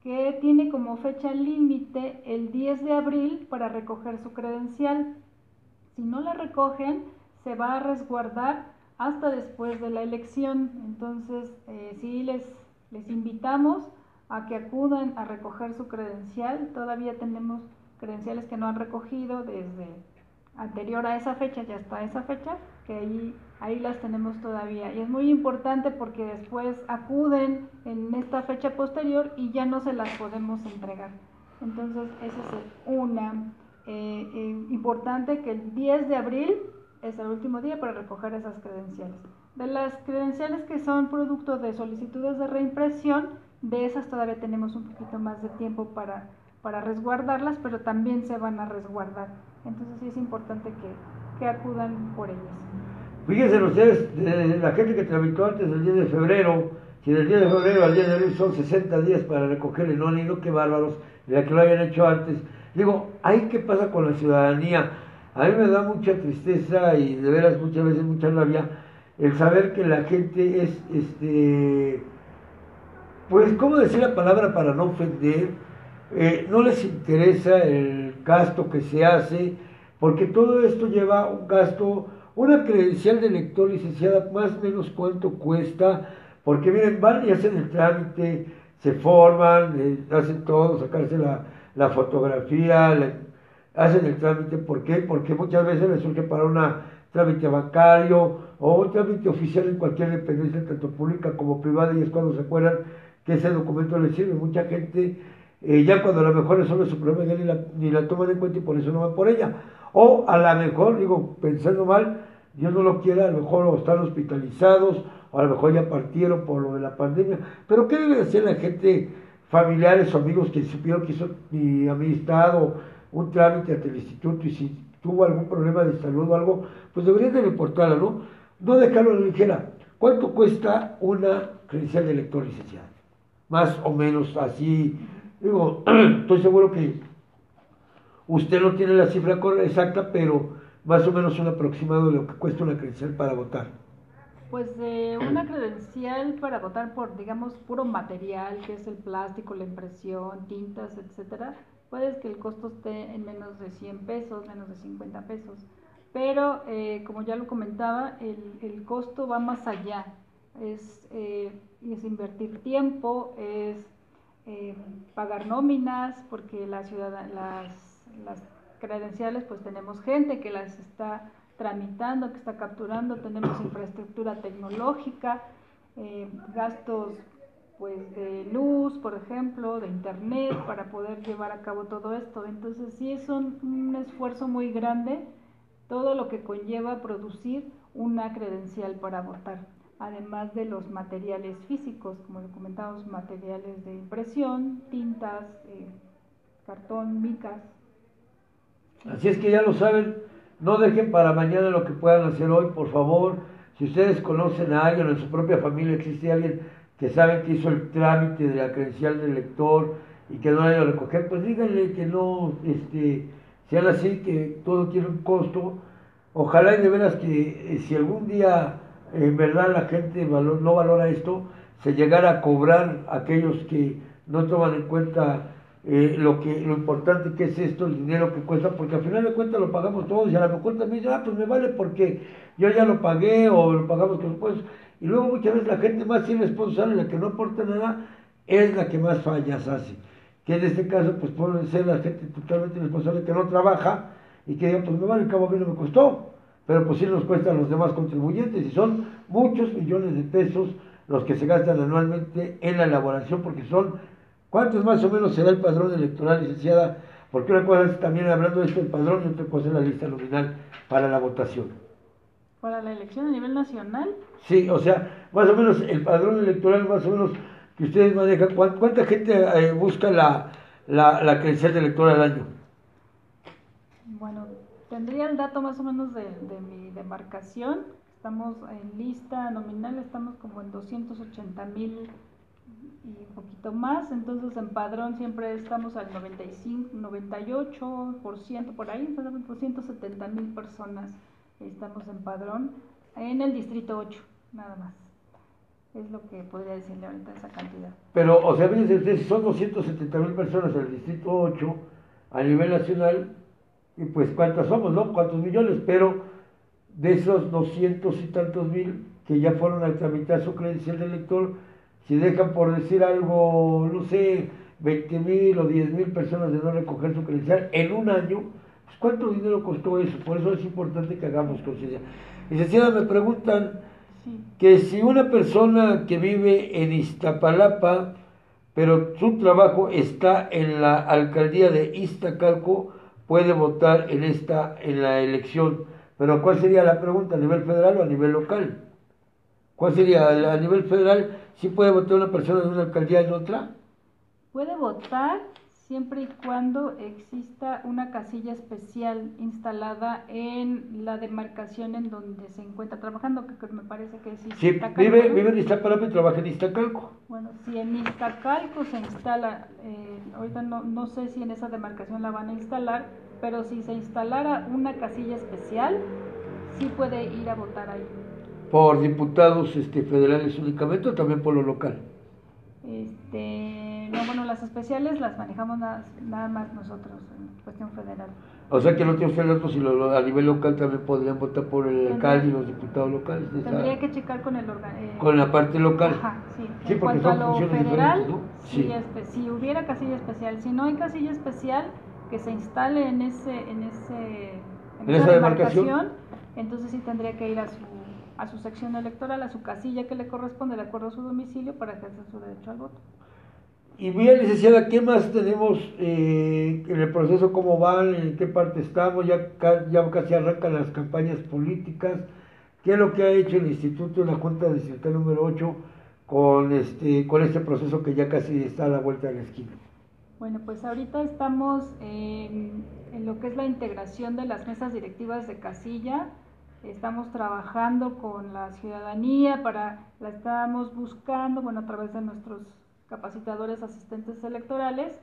que tiene como fecha límite el 10 de abril para recoger su credencial. Si no la recogen, se va a resguardar hasta después de la elección. Entonces, eh, sí les, les invitamos a que acudan a recoger su credencial. Todavía tenemos credenciales que no han recogido desde anterior a esa fecha y hasta esa fecha, que ahí, ahí las tenemos todavía. Y es muy importante porque después acuden en esta fecha posterior y ya no se las podemos entregar. Entonces, eso es una eh, eh, importante que el 10 de abril es el último día para recoger esas credenciales. De las credenciales que son producto de solicitudes de reimpresión, de esas todavía tenemos un poquito más de tiempo para, para resguardarlas, pero también se van a resguardar. Entonces sí es importante que, que acudan por ellas. Fíjense ustedes, de la gente que tramitó antes del 10 de febrero, si del 10 de febrero al 10 de abril son 60 días para recoger el nónino, qué bárbaros, la que lo hayan hecho antes. Digo, ¿ahí qué pasa con la ciudadanía? A mí me da mucha tristeza y de veras muchas veces mucha rabia el saber que la gente es, este, pues, ¿cómo decir la palabra para no ofender? Eh, no les interesa el gasto que se hace, porque todo esto lleva un gasto, una credencial de lector licenciada, más o menos cuánto cuesta, porque miren, van y hacen el trámite, se forman, hacen todo, sacarse la, la fotografía, hacen el trámite, ¿por qué? Porque muchas veces les surge para un trámite bancario o un trámite oficial en cualquier dependencia, tanto pública como privada, y es cuando se acuerdan que ese documento les sirve. Mucha gente, ya cuando a lo mejor resuelve su problema, ya ni la, ni la toman en cuenta y por eso no va por ella. O a lo mejor, digo, pensando mal, Dios no lo quiera, a lo mejor están hospitalizados, o a lo mejor ya partieron por lo de la pandemia. Pero ¿qué debe hacer la gente, familiares o amigos que supieron que hizo mi amistad o un trámite ante el instituto y si tuvo algún problema de salud o algo, pues deberían de reportarla, ¿no? No dejarlo a la ligera. ¿Cuánto cuesta una credencial de lector licenciado? Más o menos así. Digo, estoy seguro que usted no tiene la cifra exacta, pero más o menos un aproximado de lo que cuesta una credencial para votar. Pues de una credencial para votar por, digamos, puro material, que es el plástico, la impresión, tintas, etcétera, puede que el costo esté en menos de 100 pesos, menos de 50 pesos. Pero, eh, como ya lo comentaba, el, el, costo va más allá. Es, eh, es invertir tiempo, es eh, pagar nóminas, porque la ciudad, las, las credenciales, pues tenemos gente que las está tramitando, que está capturando, tenemos infraestructura tecnológica, eh, gastos pues de luz, por ejemplo, de internet para poder llevar a cabo todo esto. Entonces sí es un, un esfuerzo muy grande todo lo que conlleva producir una credencial para votar, además de los materiales físicos, como lo comentamos, materiales de impresión, tintas, eh, cartón, micas. Así es que ya lo saben, no dejen para mañana lo que puedan hacer hoy, por favor. Si ustedes conocen a alguien en su propia familia, existe alguien que sabe que hizo el trámite de la credencial del lector y que no ha ido a recoger, pues díganle que no este, sean así, que todo tiene un costo. Ojalá y de veras que eh, si algún día en verdad la gente no valora esto, se llegara a cobrar aquellos que no toman en cuenta eh, lo que lo importante que es esto, el dinero que cuesta, porque al final de cuentas lo pagamos todos y a lo mejor también ah, pues me vale porque yo ya lo pagué o lo pagamos con pues y luego muchas veces la gente más irresponsable, la que no aporta nada, es la que más fallas hace. Que en este caso, pues puede ser la gente totalmente irresponsable que no trabaja y que diga, pues me vale, el cabo a mí no me costó, pero pues sí nos cuesta a los demás contribuyentes y son muchos millones de pesos los que se gastan anualmente en la elaboración, porque son ¿Cuántos más o menos será el padrón electoral, licenciada? Porque una cosa es también hablando de esto del padrón y otra cosa es la lista nominal para la votación. ¿Para la elección a nivel nacional? Sí, o sea, más o menos el padrón electoral, más o menos que ustedes manejan, ¿cuánta gente eh, busca la, la, la credencial electoral al año? Tendría el dato más o menos de, mi demarcación. Estamos en lista nominal, estamos como en 280 mil y un poquito más, entonces en padrón siempre estamos al 95, 98% por ahí, por 170 mil personas estamos en padrón en el distrito 8, nada más. Es lo que podría decirle ahorita esa cantidad. Pero, o sea, fíjense ustedes, son 270 mil personas en el distrito 8 a nivel nacional, y pues cuántas somos, ¿no? ¿Cuántos millones? Pero de esos 200 y tantos mil que ya fueron a tramitar su credencial de elector, si dejan por decir algo, no sé, 20 mil o 10 mil personas de no recoger su credencial en un año, pues ¿cuánto dinero costó eso? Por eso es importante que hagamos conciencia. Licenciada, me preguntan que si una persona que vive en Iztapalapa, pero su trabajo está en la alcaldía de Iztacalco, puede votar en esta en la elección. Pero ¿cuál sería la pregunta? ¿A nivel federal o a nivel local? ¿Cuál sería a nivel federal? ¿Sí puede votar una persona de una alcaldía en otra? Puede votar siempre y cuando exista una casilla especial instalada en la demarcación en donde se encuentra trabajando, que me parece que es Sí, vive, vive en Iztacalco y trabaja en Iztacalco. Bueno, si en Iztacalco se instala, eh, ahorita no, no sé si en esa demarcación la van a instalar, pero si se instalara una casilla especial, sí puede ir a votar ahí. ¿Por diputados este, federales únicamente o también por lo local? Este, bueno, las especiales las manejamos nada, más nosotros en cuestión federal. O sea que no tiene usted datos y a nivel local también podrían votar por el alcalde y los diputados locales. Tendría que checar con el eh, con la parte local. Ajá, sí. sí en cuanto a lo federal, sí. este, si hubiera casilla especial, si no hay casilla especial que se instale en ese en ese en, esa demarcación, entonces sí tendría que ir a su a su sección electoral, a su casilla que le corresponde de acuerdo a su domicilio para ejercer su derecho al voto. Y bien, licenciada, ¿qué más tenemos eh, en el proceso? ¿Cómo van? ¿En qué parte estamos? Ya, ya casi arrancan las campañas políticas. ¿Qué es lo que ha hecho el Instituto en la Junta Distrital número 8 con este, con este proceso que ya casi está a la vuelta de la esquina? Bueno, pues ahorita estamos en lo que es la integración de las mesas directivas de casilla estamos trabajando con la ciudadanía para, la estamos buscando, bueno, a través de nuestros capacitadores asistentes electorales,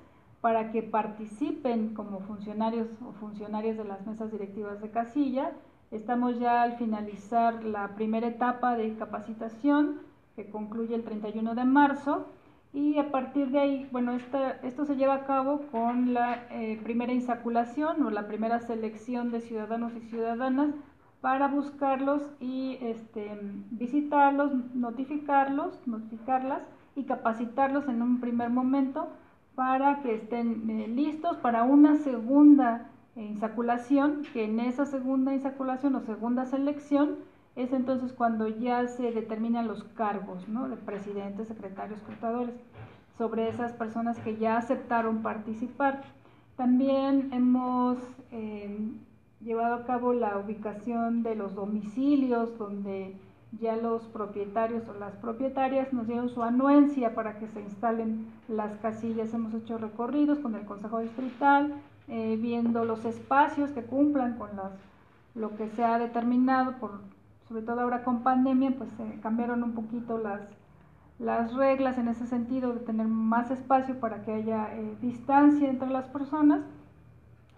para que participen como funcionarios o funcionarias de las mesas directivas de casilla. Estamos ya al finalizar la primera etapa de capacitación que concluye el 31 de marzo y a partir de ahí, bueno, esta, esto se lleva a cabo con la eh, primera insaculación o la primera selección de ciudadanos y ciudadanas para buscarlos y este, visitarlos, notificarlos, notificarlas y capacitarlos en un primer momento para que estén eh, listos para una segunda insaculación, que en esa segunda insaculación o segunda selección es entonces cuando ya se determinan los cargos ¿no? de presidentes, secretarios, contadores, sobre esas personas que ya aceptaron participar. También hemos eh, llevado a cabo la ubicación de los domicilios donde ya los propietarios o las propietarias nos dieron su anuencia para que se instalen las casillas. Hemos hecho recorridos con el Consejo Distrital, eh, viendo los espacios que cumplan con las, lo que se ha determinado, por, sobre todo ahora con pandemia, pues se cambiaron un poquito las, las reglas en ese sentido de tener más espacio para que haya eh, distancia entre las personas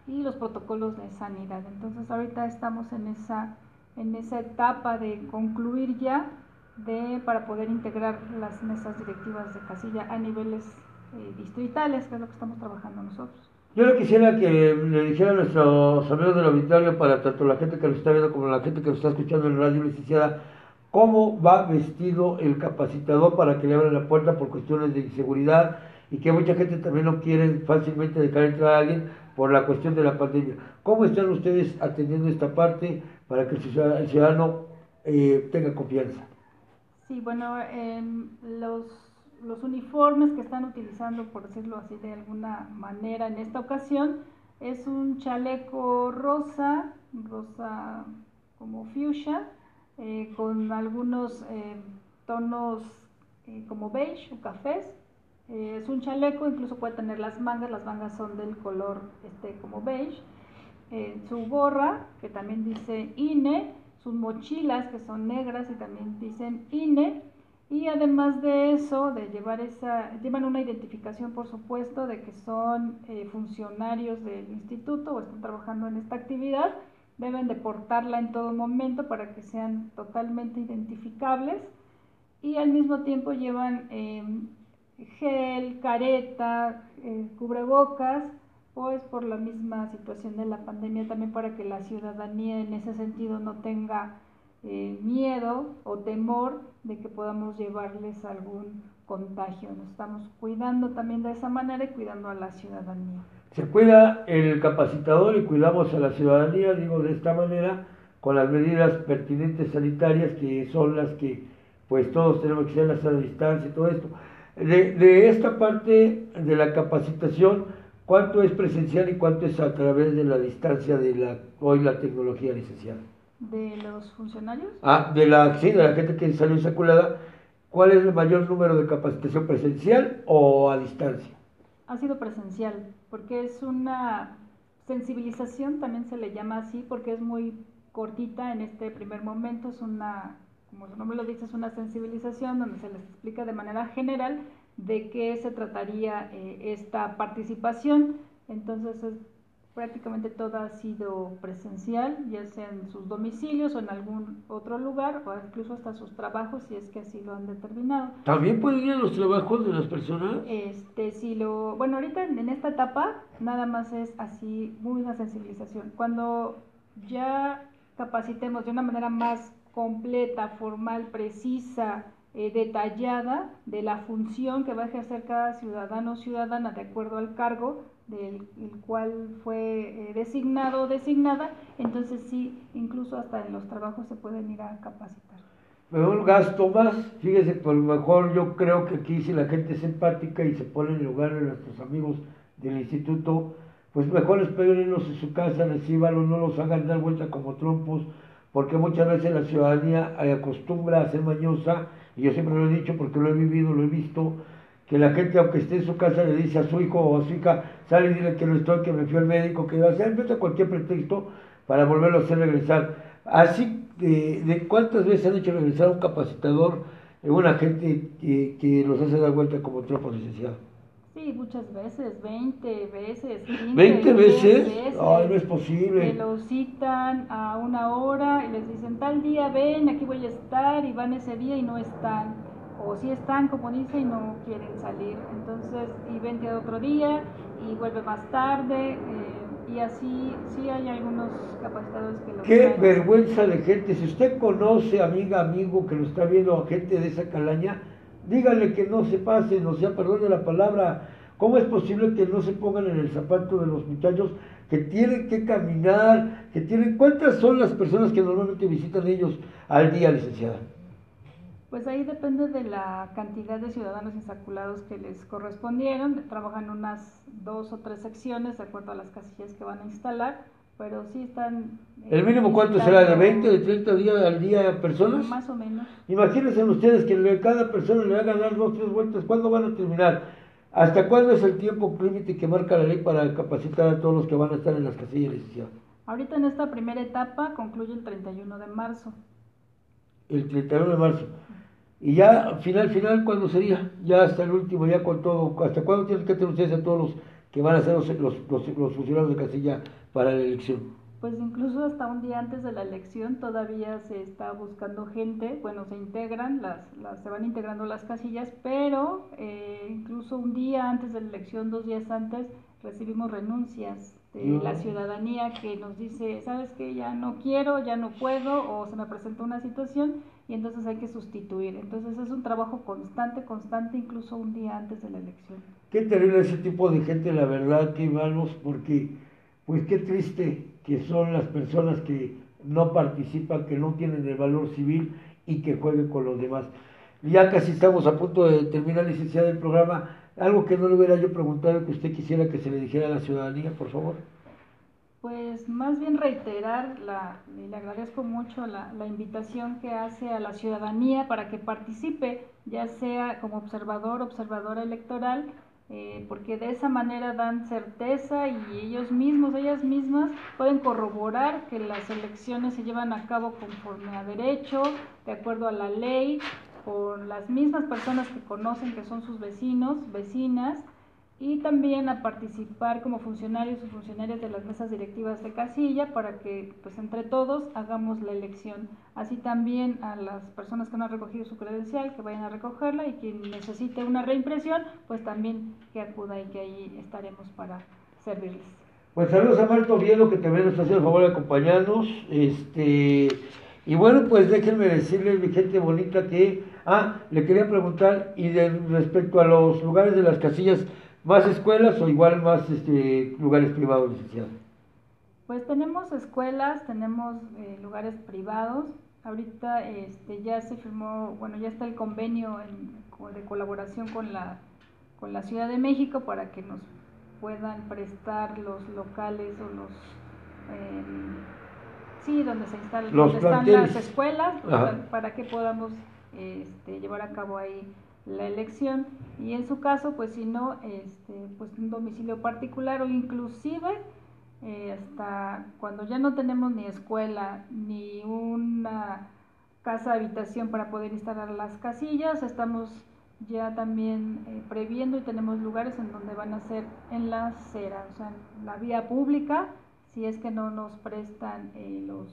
y los protocolos de sanidad. Entonces ahorita estamos en esa, en esa etapa de concluir ya de, para poder integrar las mesas directivas de casilla a niveles eh, distritales, que es lo que estamos trabajando nosotros. Yo le quisiera que le dijera a nuestros amigos del auditorio, para tanto la gente que lo está viendo como la gente que lo está escuchando en radio, licenciada, cómo va vestido el capacitador para que le abran la puerta por cuestiones de inseguridad y que mucha gente también no quiere fácilmente dejar entrar a alguien por la cuestión de la pandemia. ¿Cómo están ustedes atendiendo esta parte para que el ciudadano eh, tenga confianza? Sí, bueno, em, los, los uniformes que están utilizando, por decirlo así de alguna manera en esta ocasión, es un chaleco rosa, rosa como fuchsia, eh, con algunos eh, tonos como beige o cafés, eh, es un chaleco, incluso puede tener las mangas, las mangas son del color este, como beige. Eh, su gorra, que también dice INE, sus mochilas, que son negras y también dicen INE. Y además de eso, de llevar esa, llevan una identificación, por supuesto, de que son eh, funcionarios del instituto o están trabajando en esta actividad. Deben de portarla en todo momento para que sean totalmente identificables. Y al mismo tiempo llevan em, gel, careta, eh, cubrebocas, pues por la misma situación de la pandemia, también para que la ciudadanía en ese sentido no tenga eh, miedo o temor de que podamos llevarles algún contagio. Nos estamos cuidando también de esa manera y cuidando a la ciudadanía. Se cuida el capacitador y cuidamos a la ciudadanía, digo, de esta manera, con las medidas pertinentes sanitarias que son las que pues todos tenemos que hacer la distancia y todo esto. De, esta parte de la capacitación, ¿cuánto es presencial y cuánto es a través de la distancia de la hoy la tecnología licenciada? ¿De los funcionarios? Ah, de la, sí, de la gente que salió insaculada. ¿Cuál es el mayor número de capacitación presencial o a distancia? ha sido presencial, porque es una sensibilización, también se le llama así, porque es muy cortita en este primer momento, es una, como su nombre lo dice, es una sensibilización donde se les explica de manera general de qué se trataría eh, esta participación. Entonces es prácticamente todo ha sido presencial, ya sea en sus domicilios o en algún otro lugar, o incluso hasta sus trabajos, si es que así lo han determinado. ¿También pueden ir a los trabajos de las personas? Este, si lo, bueno, ahorita en esta etapa nada más es así, muy una sensibilización. Cuando ya capacitemos de una manera más completa, formal, precisa, eh, detallada de la función que va a ejercer cada ciudadano o ciudadana de acuerdo al cargo, del cual fue eh, designado o designada, entonces sí, incluso hasta en los trabajos se pueden ir a capacitar. Mejor gasto más, fíjese, por lo mejor yo creo que aquí si la gente es empática y se pone en lugar de nuestros amigos del instituto, pues mejor irnos en su casa, recíbanlos, no los hagan dar vuelta como trompos, porque muchas veces la ciudadanía eh, acostumbra a ser mañosa, y yo siempre lo he dicho porque lo he vivido, lo he visto, que la gente, aunque esté en su casa, le dice a su hijo o a su hija, sale y dile que no estoy, que me fui al médico, que va a hacer, cualquier pretexto para volverlo a hacer regresar. Así, de, cuántas veces han hecho regresar a un capacitador, en una gente que, que los hace dar vuelta como tropo licenciado. Sí, muchas veces, 20 veces. 20 veces. Ay, no es posible. Que los citan a una hora y les dicen, tal día ven, aquí voy a estar, y van ese día y no están o si están, como dice, y no quieren salir. Entonces, y vente otro día y vuelve más tarde. Eh, y así, sí hay algunos capacitadores que lo Qué vergüenza de gente. Si usted conoce, amiga, amigo, que lo está viendo a gente de esa calaña, dígale que no se pase, no sea, perdone la palabra. ¿Cómo es posible que no se pongan en el zapato de los muchachos que tienen que caminar, que tienen... ¿Cuántas son las personas que normalmente visitan ellos al día, licenciada? Pues ahí depende de la cantidad de ciudadanos insaculados que les correspondieron. Trabajan unas dos o tres secciones de acuerdo a las casillas que van a instalar, pero sí están... ¿El mínimo cuánto será? ¿De 20, de 30 días al día personas? Más o menos. Imagínense ustedes que cada persona le haga dar dos, tres vueltas. ¿Cuándo van a terminar? ¿Hasta cuándo es el tiempo límite que marca la ley para capacitar a todos los que van a estar en las casillas de Ahorita en esta primera etapa concluye el 31 de marzo. El 31 de marzo. Y ya, final, final, ¿cuándo sería? Ya hasta el último, ya con todo. ¿Hasta cuándo tienen que tener ustedes a todos los que van a ser los, los, los, funcionarios de casilla para la elección? Pues incluso hasta un día antes de la elección todavía se está buscando gente, bueno, se integran, las, las se van integrando las casillas, pero eh, incluso un día antes de la elección, dos días antes, recibimos renuncias de la ciudadanía que nos dice, sabes que ya no quiero, ya no puedo, o se me presentó una situación y entonces hay que sustituir. Entonces es un trabajo constante, constante, incluso un día antes de la elección. Qué terrible ese tipo de gente, la verdad, qué malos, porque pues qué triste que son las personas que no participan, que no tienen el valor civil y que jueguen con los demás. Ya casi estamos a punto de terminar, licenciada, el programa. Algo que no le hubiera yo preguntado que usted quisiera que se le dijera a la ciudadanía, por favor. Pues más bien reiterar, la, le agradezco mucho la, la, invitación que hace a la ciudadanía para que participe, ya sea como observador, observadora electoral, eh, porque de esa manera dan certeza y ellos mismos, ellas mismas pueden corroborar que las elecciones se llevan a cabo conforme a derecho, de acuerdo a la ley, por las mismas personas que conocen que son sus vecinos, vecinas, y también a participar como funcionarios o funcionarias de las mesas directivas de casilla para que pues entre todos hagamos la elección. Así también a las personas que no han recogido su credencial que vayan a recogerla y quien necesite una reimpresión pues también que acuda y que ahí estaremos para servirles. Pues saludos a Marto Oviedo que también nos hace el favor de acompañarnos. Este, y bueno, pues déjenme decirles, mi gente bonita, que, ah, le quería preguntar, y de, respecto a los lugares de las casillas, ¿Más escuelas o igual más este, lugares privados, licenciado? Pues tenemos escuelas, tenemos eh, lugares privados. Ahorita este, ya se firmó, bueno, ya está el convenio de colaboración con la, con la Ciudad de México para que nos puedan prestar los locales o los... Em, sí, donde se instalan, donde están las escuelas, para, que podamos este, llevar a cabo ahí la elección. Y en su caso pues si no este pues un domicilio particular o inclusive eh, hasta cuando ya no tenemos ni escuela ni una casa habitación para poder instalar las casillas estamos ya también eh, previendo y tenemos lugares en donde van a ser en la acera, o sea, en la vía pública, si es que no nos prestan eh, los...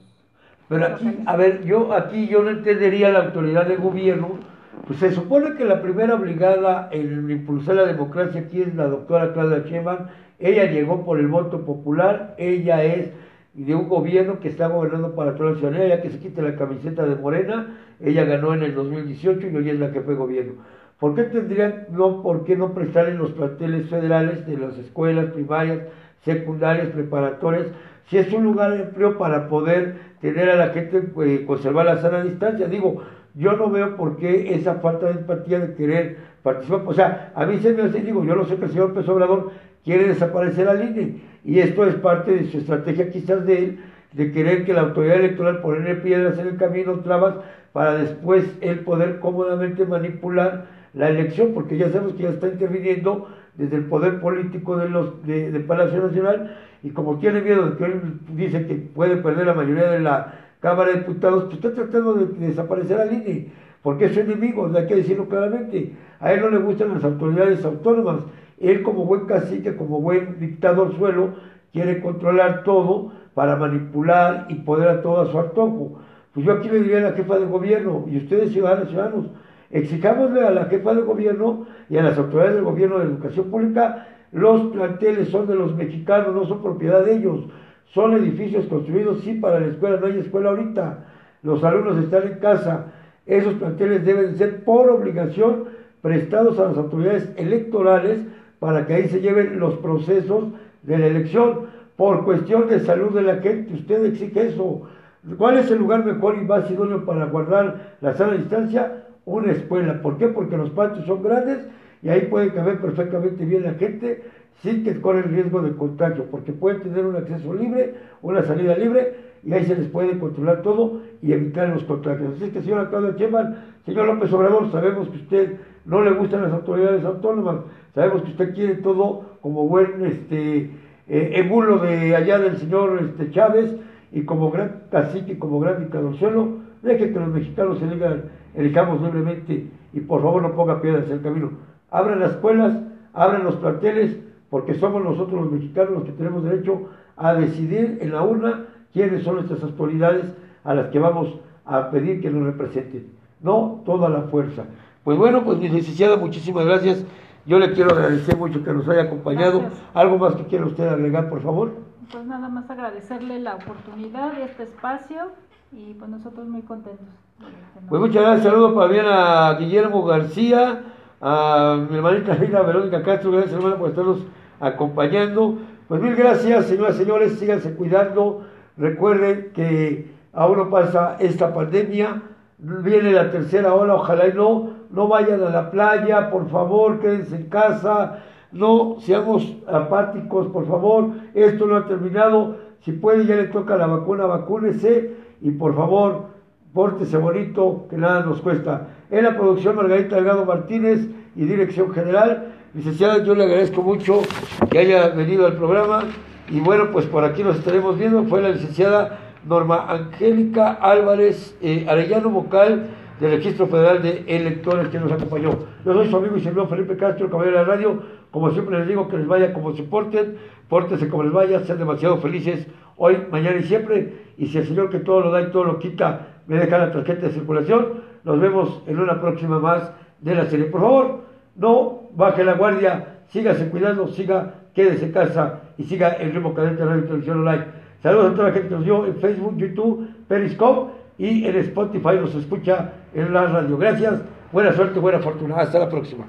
Pero aquí, a ver, yo aquí yo no entendería la autoridad del gobierno, pues se supone que la primera obligada en impulsar la democracia aquí es la doctora Claudia Sheinbaum, ella llegó por el voto popular, ella es de un gobierno que está gobernando para toda la ciudadanía, ya que se quite la camiseta de Morena, ella ganó en el 2018 y hoy es la que fue gobierno. ¿Por qué tendrían, no, por qué no prestar en los planteles federales de las escuelas primarias, secundarias, preparatorias, si es un lugar empleo para poder tener a la gente, eh, conservar la sana distancia? Digo, yo no veo por qué esa falta de empatía de querer participar. O sea, a mí se me hace, digo, yo no sé que el señor Pérez Obrador quiere desaparecer al INE, y esto es parte de su estrategia quizás de él, de querer que la autoridad electoral ponerle piedras en el camino, trabas, para después él poder cómodamente manipular la elección, porque ya sabemos que ya está interviniendo desde el poder político de los de, Palacio Nacional y como tiene miedo de que él dice que puede perder la mayoría de la Cámara de Diputados, pues está tratando de, desaparecer al INE, porque es su enemigo, hay que decirlo claramente. A él no le gustan las autoridades autónomas. Él como buen cacique, como buen dictador suelo, quiere controlar todo para manipular y poder a todo a su antojo. Pues yo aquí le diría a la jefa de gobierno, y ustedes ciudadanos, ciudadanos, Exijámosle a la jefa de gobierno y a las autoridades del gobierno de educación pública, los planteles son de los mexicanos, no son propiedad de ellos. Son edificios construidos, sí, para la escuela, no hay escuela ahorita. Los alumnos están en casa. Esos planteles deben ser por obligación prestados a las autoridades electorales para que ahí se lleven los procesos de la elección. Por cuestión de salud de la gente, usted exige eso. ¿Cuál es el lugar mejor y más idóneo para guardar la sana distancia? una escuela. ¿Por qué? Porque los patios son grandes y ahí puede caber perfectamente bien la gente sin que corra el riesgo de contagio, porque pueden tener un acceso libre, una salida libre y ahí se les puede controlar todo y evitar los contagios. Así que, señor Claudia Cheman, señor López Obrador, sabemos que usted no le gustan las autoridades autónomas, sabemos que usted quiere todo como buen este eh, emulo de allá del señor este, Chávez y como gran cacique, como gran dictador suelo, deje que los mexicanos se digan elijamos libremente y por favor no ponga piedras en el camino. Abran las escuelas, abran los planteles, porque somos nosotros los mexicanos los que tenemos derecho a decidir en la urna quiénes son nuestras autoridades a las que vamos a pedir que nos representen. No toda la fuerza. Pues bueno, pues mi licenciada, muchísimas gracias. Yo le quiero agradecer mucho que nos haya acompañado. ¿Algo más que quiera usted agregar, por favor? Pues nada más agradecerle la oportunidad de este espacio y pues nosotros muy contentos. Pues muchas gracias, saludos para bien a Guillermo García, a mi hermanita Reina Verónica Castro, gracias hermano por estarnos acompañando. Pues mil gracias, señoras y señores, síganse cuidando. Recuerden que aún no pasa esta pandemia, viene la tercera ola, ojalá y no, no vayan a la playa, por favor, quédense en casa, no seamos apáticos, por favor, esto no ha terminado, si puede ya le toca la vacuna, vacúnese y por favor, pórtese bonito, que nada nos cuesta. En la producción, Margarita Delgado Martínez y dirección general. Licenciada, yo le agradezco mucho que haya venido al programa. Y bueno, pues por aquí nos estaremos viendo. Fue la licenciada Norma Angélica Álvarez eh, Arellano Vocal del Registro Federal de Electores que nos acompañó. Yo soy su amigo y servidor Felipe Castro, caballero de la radio. Como siempre les digo, que les vaya como se porten, pórtense como les vaya, sean demasiado felices hoy, mañana y siempre. Y si el Señor que todo lo da y todo lo quita me deja la tarjeta de circulación, nos vemos en una próxima más de la serie. Por favor, no baje la guardia, sígase cuidando, siga, quédese en casa y siga el ritmo cadente de Radio Televisión Online. Saludos a toda la gente que nos vio en Facebook, YouTube, Periscope y en Spotify nos escucha en la radio. Gracias, buena suerte, buena fortuna. Hasta la próxima.